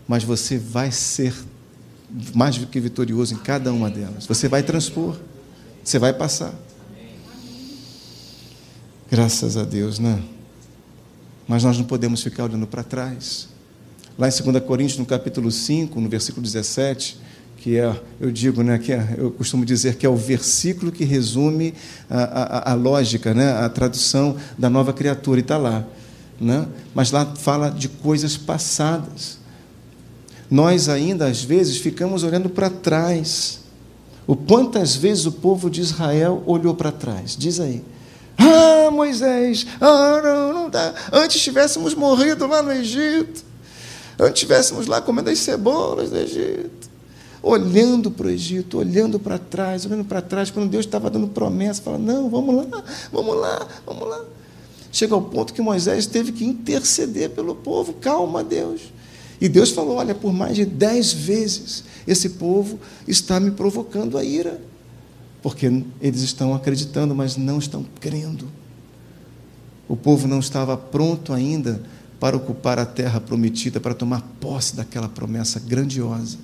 mas você vai ser mais do que vitorioso em cada uma delas. Você vai transpor, você vai passar. Graças a Deus, né? Mas nós não podemos ficar olhando para trás. Lá em 2 Coríntios, no capítulo 5, no versículo 17, que é, eu digo, né, que é, eu costumo dizer que é o versículo que resume a, a, a lógica, né, a tradução da nova criatura, e está lá né? mas lá fala de coisas passadas. Nós ainda, às vezes, ficamos olhando para trás. O quantas vezes o povo de Israel olhou para trás? Diz aí. Ah, Moisés, ah, não, não dá. Antes tivéssemos morrido lá no Egito. Antes tivéssemos lá comendo as cebolas do Egito. Olhando para o Egito, olhando para trás, olhando para trás, quando Deus estava dando promessa, falando, não, vamos lá, vamos lá, vamos lá. Chega ao ponto que Moisés teve que interceder pelo povo. Calma, Deus. E Deus falou: Olha, por mais de dez vezes esse povo está me provocando a ira. Porque eles estão acreditando, mas não estão crendo. O povo não estava pronto ainda para ocupar a terra prometida, para tomar posse daquela promessa grandiosa,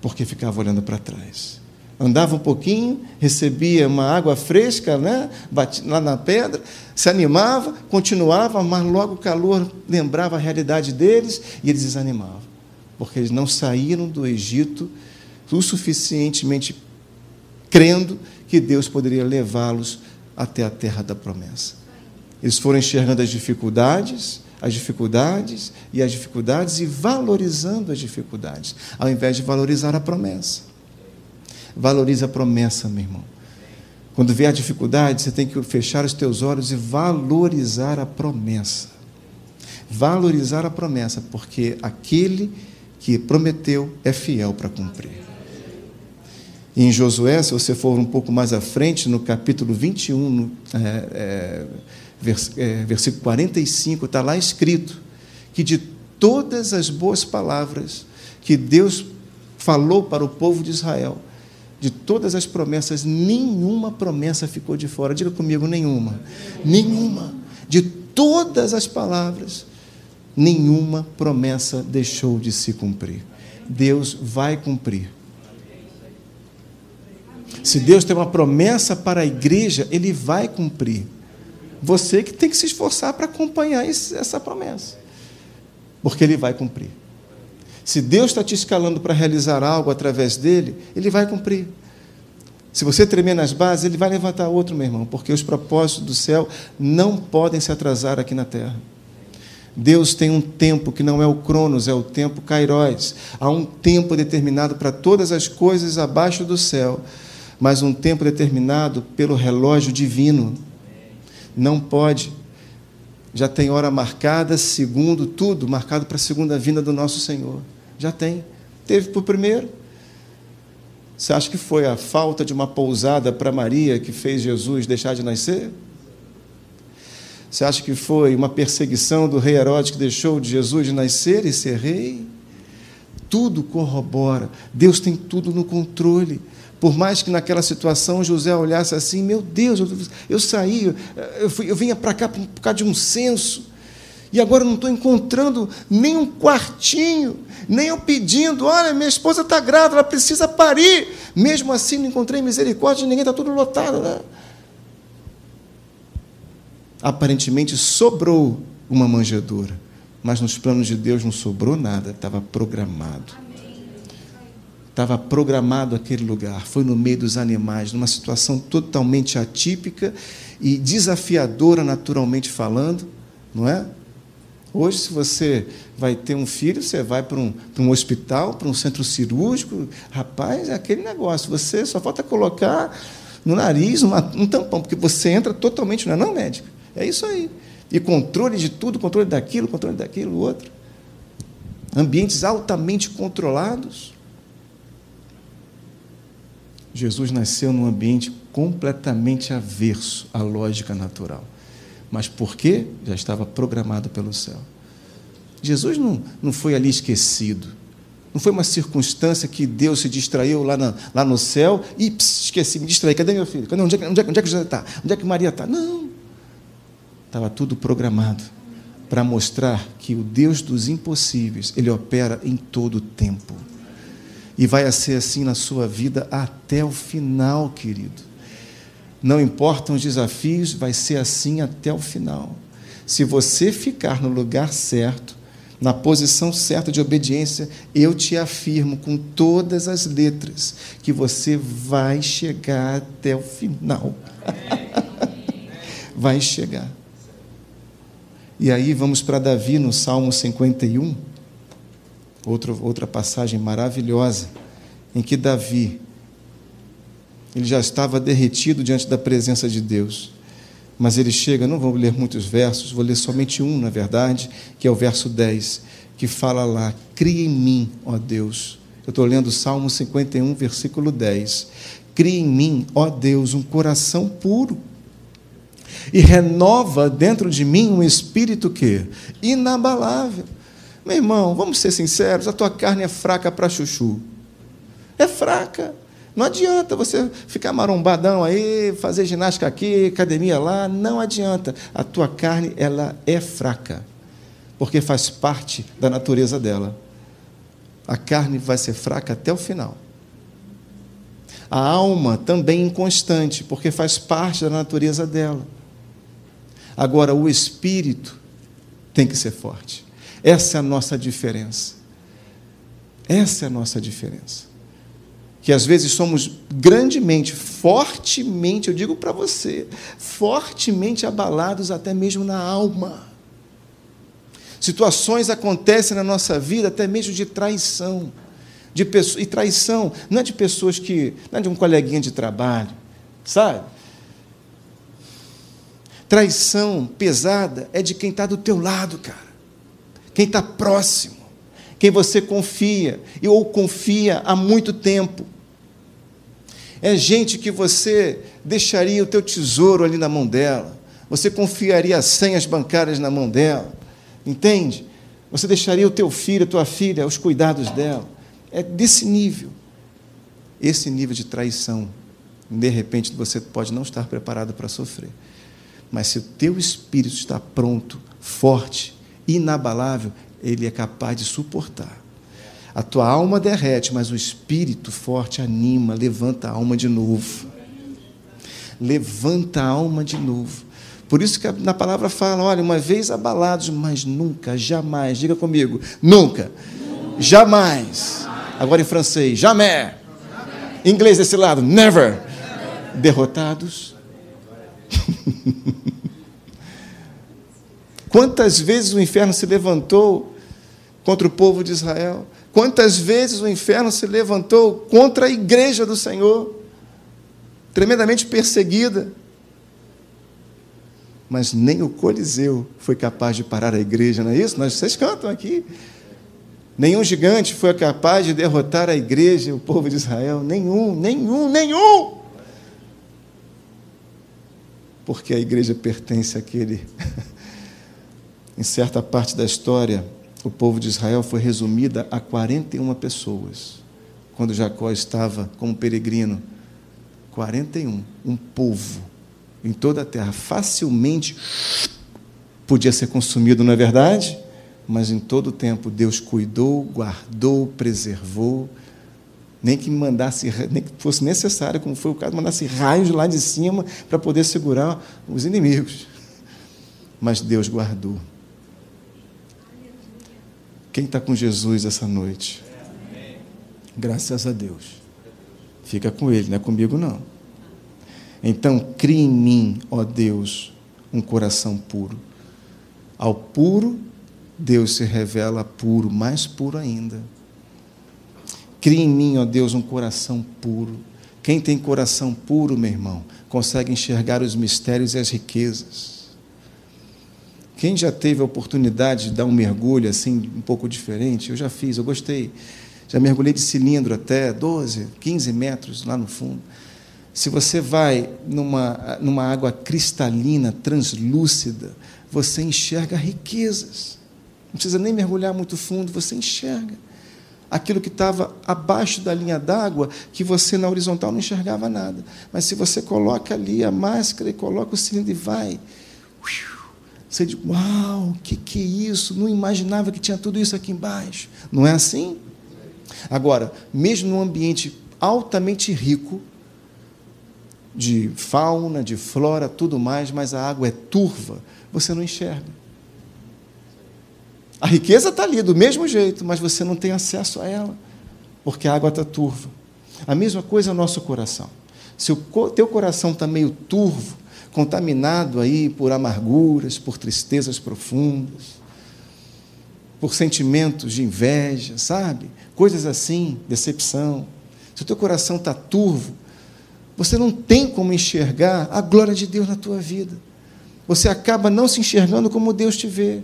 porque ficava olhando para trás andava um pouquinho, recebia uma água fresca, né? lá na pedra, se animava, continuava, mas logo o calor lembrava a realidade deles e eles desanimavam, porque eles não saíram do Egito o suficientemente crendo que Deus poderia levá-los até a terra da promessa. Eles foram enxergando as dificuldades, as dificuldades e as dificuldades e valorizando as dificuldades, ao invés de valorizar a promessa. Valorize a promessa, meu irmão. Quando vier a dificuldade, você tem que fechar os teus olhos e valorizar a promessa. Valorizar a promessa, porque aquele que prometeu é fiel para cumprir. Em Josué, se você for um pouco mais à frente, no capítulo 21, no, é, é, vers, é, versículo 45, está lá escrito que de todas as boas palavras que Deus falou para o povo de Israel, de todas as promessas, nenhuma promessa ficou de fora. Diga comigo, nenhuma. Nenhuma. De todas as palavras, nenhuma promessa deixou de se cumprir. Deus vai cumprir. Se Deus tem uma promessa para a igreja, Ele vai cumprir. Você que tem que se esforçar para acompanhar essa promessa, porque Ele vai cumprir. Se Deus está te escalando para realizar algo através dele, ele vai cumprir. Se você tremer nas bases, ele vai levantar outro, meu irmão, porque os propósitos do céu não podem se atrasar aqui na terra. Deus tem um tempo que não é o Cronos, é o tempo Kairos. Há um tempo determinado para todas as coisas abaixo do céu, mas um tempo determinado pelo relógio divino. Não pode já tem hora marcada, segundo, tudo marcado para a segunda vinda do nosso Senhor. Já tem. Teve por primeiro. Você acha que foi a falta de uma pousada para Maria que fez Jesus deixar de nascer? Você acha que foi uma perseguição do rei Herodes que deixou de Jesus de nascer e ser rei? Tudo corrobora. Deus tem tudo no controle. Por mais que naquela situação José olhasse assim, meu Deus, eu, eu saí, eu, fui, eu vinha para cá por causa de um censo e agora não estou encontrando nem um quartinho, nem eu pedindo, olha, minha esposa está grávida, ela precisa parir. Mesmo assim, não encontrei misericórdia de ninguém, está tudo lotado. Né? Aparentemente sobrou uma manjedoura, mas nos planos de Deus não sobrou nada, estava programado. Estava programado aquele lugar, foi no meio dos animais, numa situação totalmente atípica e desafiadora, naturalmente falando, não é? Hoje, se você vai ter um filho, você vai para um, para um hospital, para um centro cirúrgico, rapaz, é aquele negócio. Você só falta colocar no nariz uma, um tampão, porque você entra totalmente, não é não, médico? É isso aí. E controle de tudo, controle daquilo, controle daquilo, outro. Ambientes altamente controlados. Jesus nasceu num ambiente completamente averso à lógica natural. Mas por quê? Já estava programado pelo céu. Jesus não, não foi ali esquecido. Não foi uma circunstância que Deus se distraiu lá, na, lá no céu e pss, esqueci, me distraí. Cadê meu filho? Cadê, onde, é, onde, é, onde é que José está? Onde é que Maria está? Não. Estava tudo programado para mostrar que o Deus dos impossíveis, ele opera em todo o tempo. E vai ser assim na sua vida até o final, querido. Não importam os desafios, vai ser assim até o final. Se você ficar no lugar certo, na posição certa de obediência, eu te afirmo com todas as letras que você vai chegar até o final. vai chegar. E aí vamos para Davi no Salmo 51, outra, outra passagem maravilhosa, em que Davi ele já estava derretido diante da presença de Deus. Mas ele chega, não vou ler muitos versos, vou ler somente um, na verdade, que é o verso 10, que fala lá: Cria em mim, ó Deus. Eu estou lendo Salmo 51, versículo 10. Cria em mim, ó Deus, um coração puro e renova dentro de mim um espírito que inabalável. Meu irmão, vamos ser sinceros, a tua carne é fraca para chuchu. É fraca. Não adianta você ficar marombadão aí, fazer ginástica aqui, academia lá, não adianta. A tua carne, ela é fraca, porque faz parte da natureza dela. A carne vai ser fraca até o final. A alma também inconstante, porque faz parte da natureza dela. Agora, o espírito tem que ser forte. Essa é a nossa diferença. Essa é a nossa diferença que às vezes somos grandemente, fortemente, eu digo para você, fortemente abalados até mesmo na alma. Situações acontecem na nossa vida, até mesmo de traição. De pessoas, e traição não é de pessoas que. não é de um coleguinha de trabalho, sabe? Traição pesada é de quem está do teu lado, cara. Quem está próximo. Quem você confia, ou confia há muito tempo. É gente que você deixaria o teu tesouro ali na mão dela. Você confiaria as senhas bancárias na mão dela. Entende? Você deixaria o teu filho, a tua filha, aos cuidados dela. É desse nível. Esse nível de traição. De repente você pode não estar preparado para sofrer. Mas se o teu espírito está pronto, forte, inabalável, ele é capaz de suportar. A tua alma derrete, mas o espírito forte anima, levanta a alma de novo. Levanta a alma de novo. Por isso que na palavra fala: olha, uma vez abalados, mas nunca, jamais, diga comigo, nunca, jamais. Agora em francês, jamais. Em inglês desse lado, never. Derrotados. Quantas vezes o inferno se levantou contra o povo de Israel? Quantas vezes o inferno se levantou contra a igreja do Senhor, tremendamente perseguida? Mas nem o Coliseu foi capaz de parar a igreja, não é isso? Nós, vocês cantam aqui. Nenhum gigante foi capaz de derrotar a igreja o povo de Israel. Nenhum, nenhum, nenhum. Porque a igreja pertence àquele. Em certa parte da história, o povo de Israel foi resumida a 41 pessoas, quando Jacó estava como peregrino. 41, um povo em toda a terra, facilmente podia ser consumido, não é verdade? Mas em todo o tempo Deus cuidou, guardou, preservou, nem que mandasse, nem que fosse necessário, como foi o caso, mandasse raios lá de cima para poder segurar os inimigos. Mas Deus guardou. Quem está com Jesus essa noite? Graças a Deus. Fica com Ele, não é comigo não. Então, crie em mim, ó Deus, um coração puro. Ao puro, Deus se revela puro, mais puro ainda. Crie em mim, ó Deus, um coração puro. Quem tem coração puro, meu irmão, consegue enxergar os mistérios e as riquezas. Quem já teve a oportunidade de dar um mergulho assim, um pouco diferente, eu já fiz, eu gostei. Já mergulhei de cilindro até 12, 15 metros lá no fundo. Se você vai numa, numa água cristalina, translúcida, você enxerga riquezas. Não precisa nem mergulhar muito fundo, você enxerga. Aquilo que estava abaixo da linha d'água, que você na horizontal não enxergava nada. Mas se você coloca ali a máscara e coloca o cilindro e vai, você diz, uau, o que, que é isso? Não imaginava que tinha tudo isso aqui embaixo. Não é assim? Agora, mesmo num ambiente altamente rico, de fauna, de flora, tudo mais, mas a água é turva, você não enxerga. A riqueza está ali do mesmo jeito, mas você não tem acesso a ela, porque a água está turva. A mesma coisa é o nosso coração. Se o teu coração está meio turvo, contaminado aí por amarguras, por tristezas profundas, por sentimentos de inveja, sabe? Coisas assim, decepção. Se o teu coração está turvo, você não tem como enxergar a glória de Deus na tua vida. Você acaba não se enxergando como Deus te vê.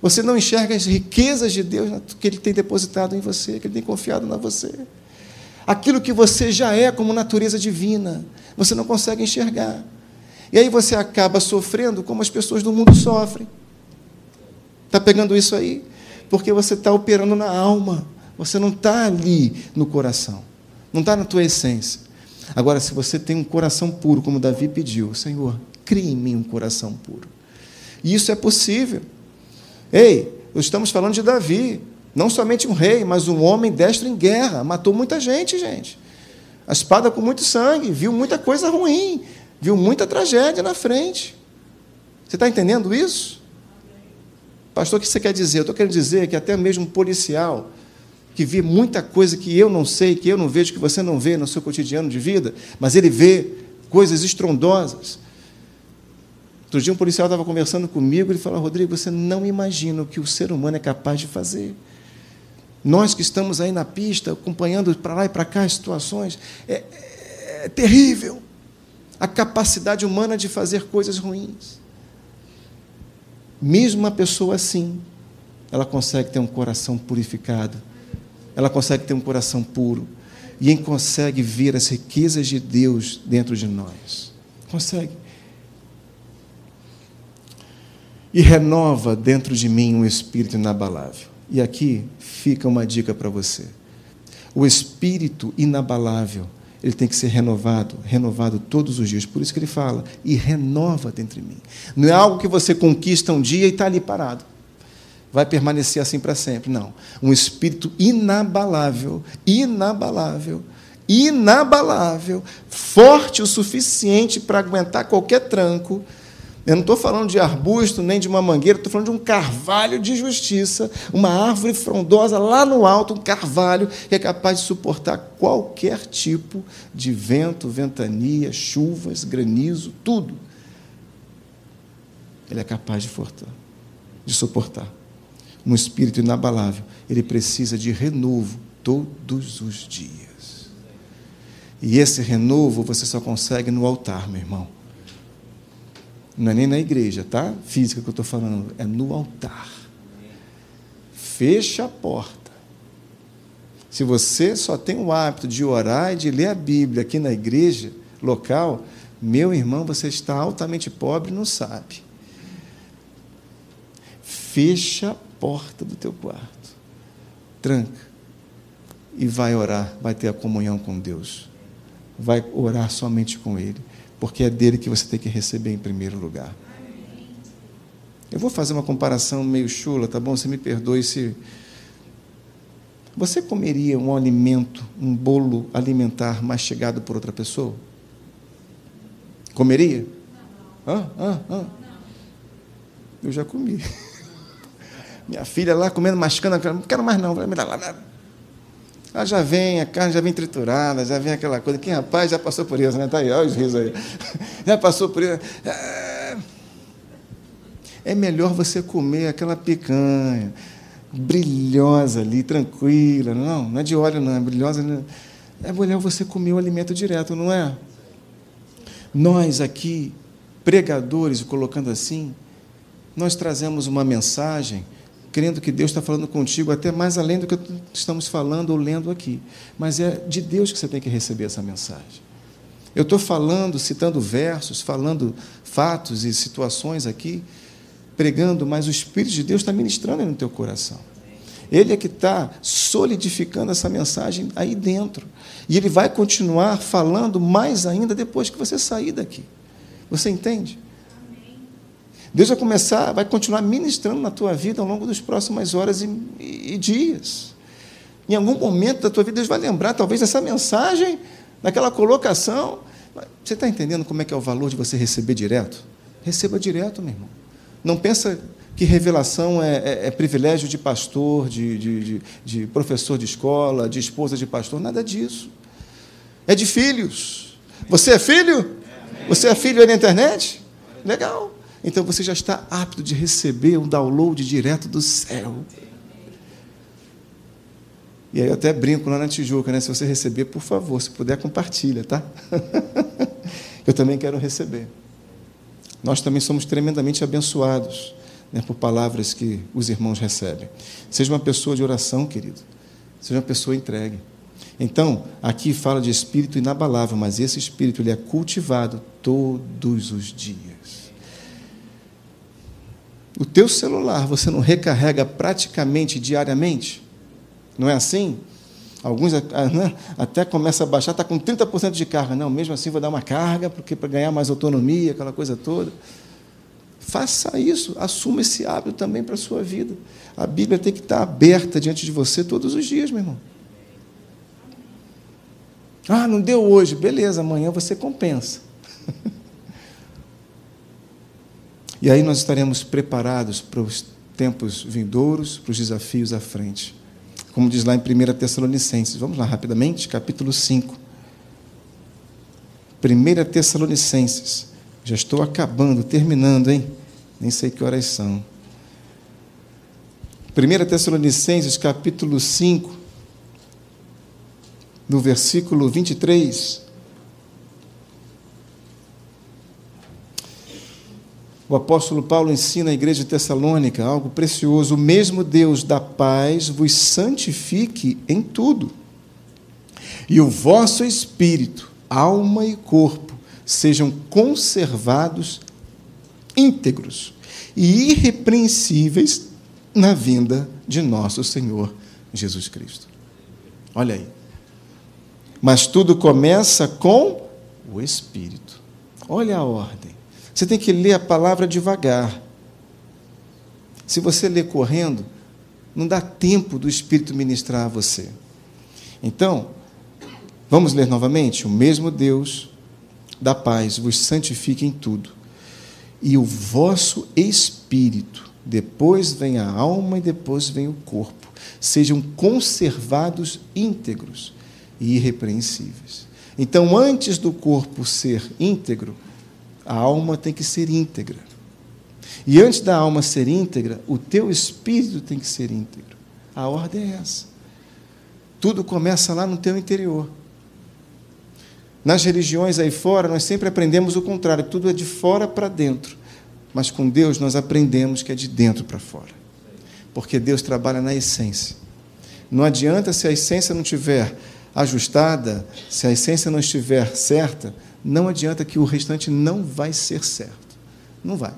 Você não enxerga as riquezas de Deus que Ele tem depositado em você, que Ele tem confiado na você. Aquilo que você já é como natureza divina, você não consegue enxergar. E aí você acaba sofrendo como as pessoas do mundo sofrem. Está pegando isso aí? Porque você está operando na alma. Você não está ali no coração. Não está na tua essência. Agora, se você tem um coração puro, como Davi pediu, Senhor, crie em mim um coração puro. E isso é possível. Ei, estamos falando de Davi. Não somente um rei, mas um homem destro em guerra. Matou muita gente, gente. A espada com muito sangue, viu muita coisa ruim viu muita tragédia na frente. Você está entendendo isso? Pastor, o que você quer dizer? Eu estou querendo dizer que até mesmo um policial, que vê muita coisa que eu não sei, que eu não vejo, que você não vê no seu cotidiano de vida, mas ele vê coisas estrondosas. Outro dia um policial estava conversando comigo, ele falou, Rodrigo, você não imagina o que o ser humano é capaz de fazer. Nós que estamos aí na pista, acompanhando para lá e para cá as situações, é, é, é terrível a capacidade humana de fazer coisas ruins. Mesmo uma pessoa assim, ela consegue ter um coração purificado, ela consegue ter um coração puro e consegue ver as riquezas de Deus dentro de nós. Consegue. E renova dentro de mim um espírito inabalável. E aqui fica uma dica para você. O espírito inabalável ele tem que ser renovado, renovado todos os dias. Por isso que ele fala, e renova dentro de mim. Não é algo que você conquista um dia e está ali parado. Vai permanecer assim para sempre. Não. Um espírito inabalável, inabalável, inabalável, forte o suficiente para aguentar qualquer tranco eu não estou falando de arbusto nem de uma mangueira, estou falando de um carvalho de justiça, uma árvore frondosa lá no alto, um carvalho que é capaz de suportar qualquer tipo de vento, ventania, chuvas, granizo, tudo. Ele é capaz de, fortar, de suportar. Um espírito inabalável, ele precisa de renovo todos os dias. E esse renovo você só consegue no altar, meu irmão não é nem na igreja, tá? Física que eu estou falando, é no altar. Fecha a porta. Se você só tem o hábito de orar e de ler a Bíblia aqui na igreja local, meu irmão, você está altamente pobre e não sabe. Fecha a porta do teu quarto. Tranca. E vai orar, vai ter a comunhão com Deus. Vai orar somente com Ele porque é dele que você tem que receber em primeiro lugar. Eu vou fazer uma comparação meio chula, tá bom? Você me perdoe se. Você comeria um alimento, um bolo alimentar mastigado por outra pessoa? Comeria? Hã? Hã? Hã? Eu já comi. Minha filha lá comendo, mascando, não quero mais não, me dá lá. Ela já vem, a carne já vem triturada, já vem aquela coisa. Quem rapaz já passou por isso, né? Está aí, olha os risos aí. Já passou por isso. É, é melhor você comer aquela picanha brilhosa ali, tranquila. Não, não é de óleo, não, é brilhosa. Não. É melhor você comer o alimento direto, não é? Nós aqui, pregadores, colocando assim, nós trazemos uma mensagem crendo que Deus está falando contigo até mais além do que estamos falando ou lendo aqui. Mas é de Deus que você tem que receber essa mensagem. Eu estou falando, citando versos, falando fatos e situações aqui, pregando, mas o Espírito de Deus está ministrando no teu coração. Ele é que está solidificando essa mensagem aí dentro. E ele vai continuar falando mais ainda depois que você sair daqui. Você entende? Deus vai começar, vai continuar ministrando na tua vida ao longo das próximas horas e, e, e dias. Em algum momento da tua vida, Deus vai lembrar, talvez, dessa mensagem, daquela colocação. Você está entendendo como é que é o valor de você receber direto? Receba direto, meu irmão. Não pensa que revelação é, é, é privilégio de pastor, de, de, de, de professor de escola, de esposa de pastor, nada disso. É de filhos. Você é filho? Você é filho aí na internet? Legal. Então você já está apto de receber um download direto do céu. E aí eu até brinco lá na Tijuca, né? Se você receber, por favor, se puder, compartilha, tá? eu também quero receber. Nós também somos tremendamente abençoados né, por palavras que os irmãos recebem. Seja uma pessoa de oração, querido. Seja uma pessoa entregue. Então, aqui fala de espírito inabalável, mas esse espírito ele é cultivado todos os dias. O teu celular você não recarrega praticamente diariamente? Não é assim? Alguns ah, né, até começam a baixar, está com 30% de carga. Não, mesmo assim vou dar uma carga, porque para ganhar mais autonomia, aquela coisa toda. Faça isso, assuma esse hábito também para a sua vida. A Bíblia tem que estar aberta diante de você todos os dias, meu irmão. Ah, não deu hoje. Beleza, amanhã você compensa. E aí nós estaremos preparados para os tempos vindouros, para os desafios à frente. como diz lá em 1 Tessalonicenses. Vamos lá rapidamente, capítulo 5. 1 Tessalonicenses. Já estou acabando, terminando, hein? Nem sei que horas são. 1 Tessalonicenses, capítulo 5, no versículo 23. O apóstolo Paulo ensina à igreja de Tessalônica algo precioso. O mesmo Deus da paz vos santifique em tudo. E o vosso espírito, alma e corpo sejam conservados íntegros e irrepreensíveis na vinda de nosso Senhor Jesus Cristo. Olha aí. Mas tudo começa com o Espírito. Olha a ordem. Você tem que ler a palavra devagar. Se você ler correndo, não dá tempo do Espírito ministrar a você. Então, vamos ler novamente? O mesmo Deus da paz vos santifique em tudo, e o vosso espírito, depois vem a alma e depois vem o corpo, sejam conservados íntegros e irrepreensíveis. Então, antes do corpo ser íntegro, a alma tem que ser íntegra. E antes da alma ser íntegra, o teu espírito tem que ser íntegro. A ordem é essa. Tudo começa lá no teu interior. Nas religiões aí fora, nós sempre aprendemos o contrário, tudo é de fora para dentro. Mas com Deus nós aprendemos que é de dentro para fora. Porque Deus trabalha na essência. Não adianta se a essência não estiver ajustada, se a essência não estiver certa, não adianta que o restante não vai ser certo. Não vai.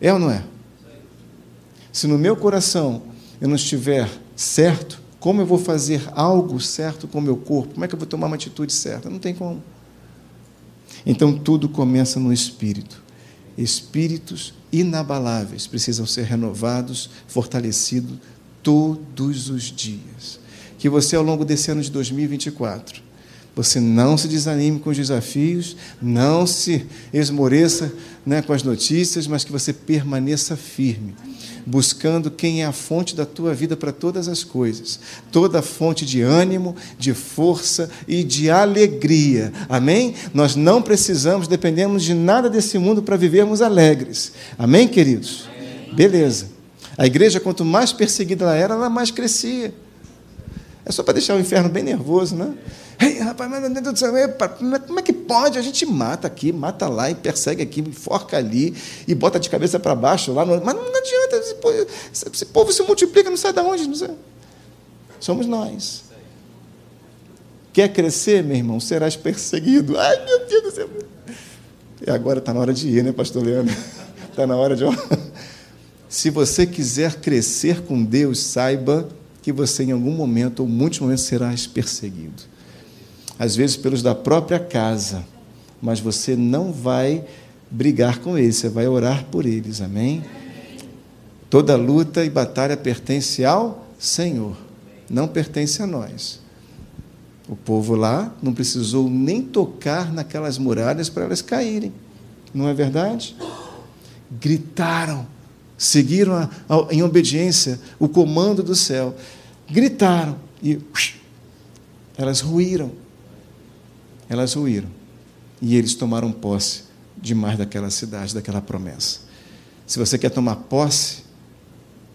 É ou não é? Se no meu coração eu não estiver certo, como eu vou fazer algo certo com o meu corpo? Como é que eu vou tomar uma atitude certa? Não tem como. Então tudo começa no espírito. Espíritos inabaláveis precisam ser renovados, fortalecidos todos os dias. Que você, ao longo desse ano de 2024, você não se desanime com os desafios, não se esmoreça né, com as notícias, mas que você permaneça firme, buscando quem é a fonte da tua vida para todas as coisas, toda fonte de ânimo, de força e de alegria. Amém? Nós não precisamos, dependemos de nada desse mundo para vivermos alegres. Amém, queridos? Amém. Beleza. A igreja, quanto mais perseguida ela era, ela mais crescia. É só para deixar o inferno bem nervoso, né? Ei, rapaz, mas, meu Deus do céu, como é que pode? A gente mata aqui, mata lá e persegue aqui, forca ali e bota de cabeça para baixo lá. No... Mas não adianta, esse povo, esse povo, se multiplica, não sai de onde? Não sei. Somos nós. Quer crescer, meu irmão? Serás perseguido. Ai, meu Deus do céu. E agora está na hora de ir, né, pastor Leandro? Está na hora de. Se você quiser crescer com Deus, saiba que você, em algum momento ou muitos momentos, serás perseguido às vezes pelos da própria casa, mas você não vai brigar com eles, você vai orar por eles, amém? Toda luta e batalha pertence ao Senhor, não pertence a nós. O povo lá não precisou nem tocar naquelas muralhas para elas caírem, não é verdade? Gritaram, seguiram a, a, em obediência o comando do céu, gritaram e elas ruíram elas ruíram. E eles tomaram posse de mais daquela cidade, daquela promessa. Se você quer tomar posse,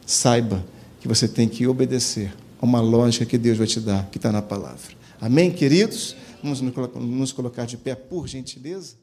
saiba que você tem que obedecer a uma lógica que Deus vai te dar, que está na palavra. Amém, queridos? Vamos nos colocar de pé, por gentileza.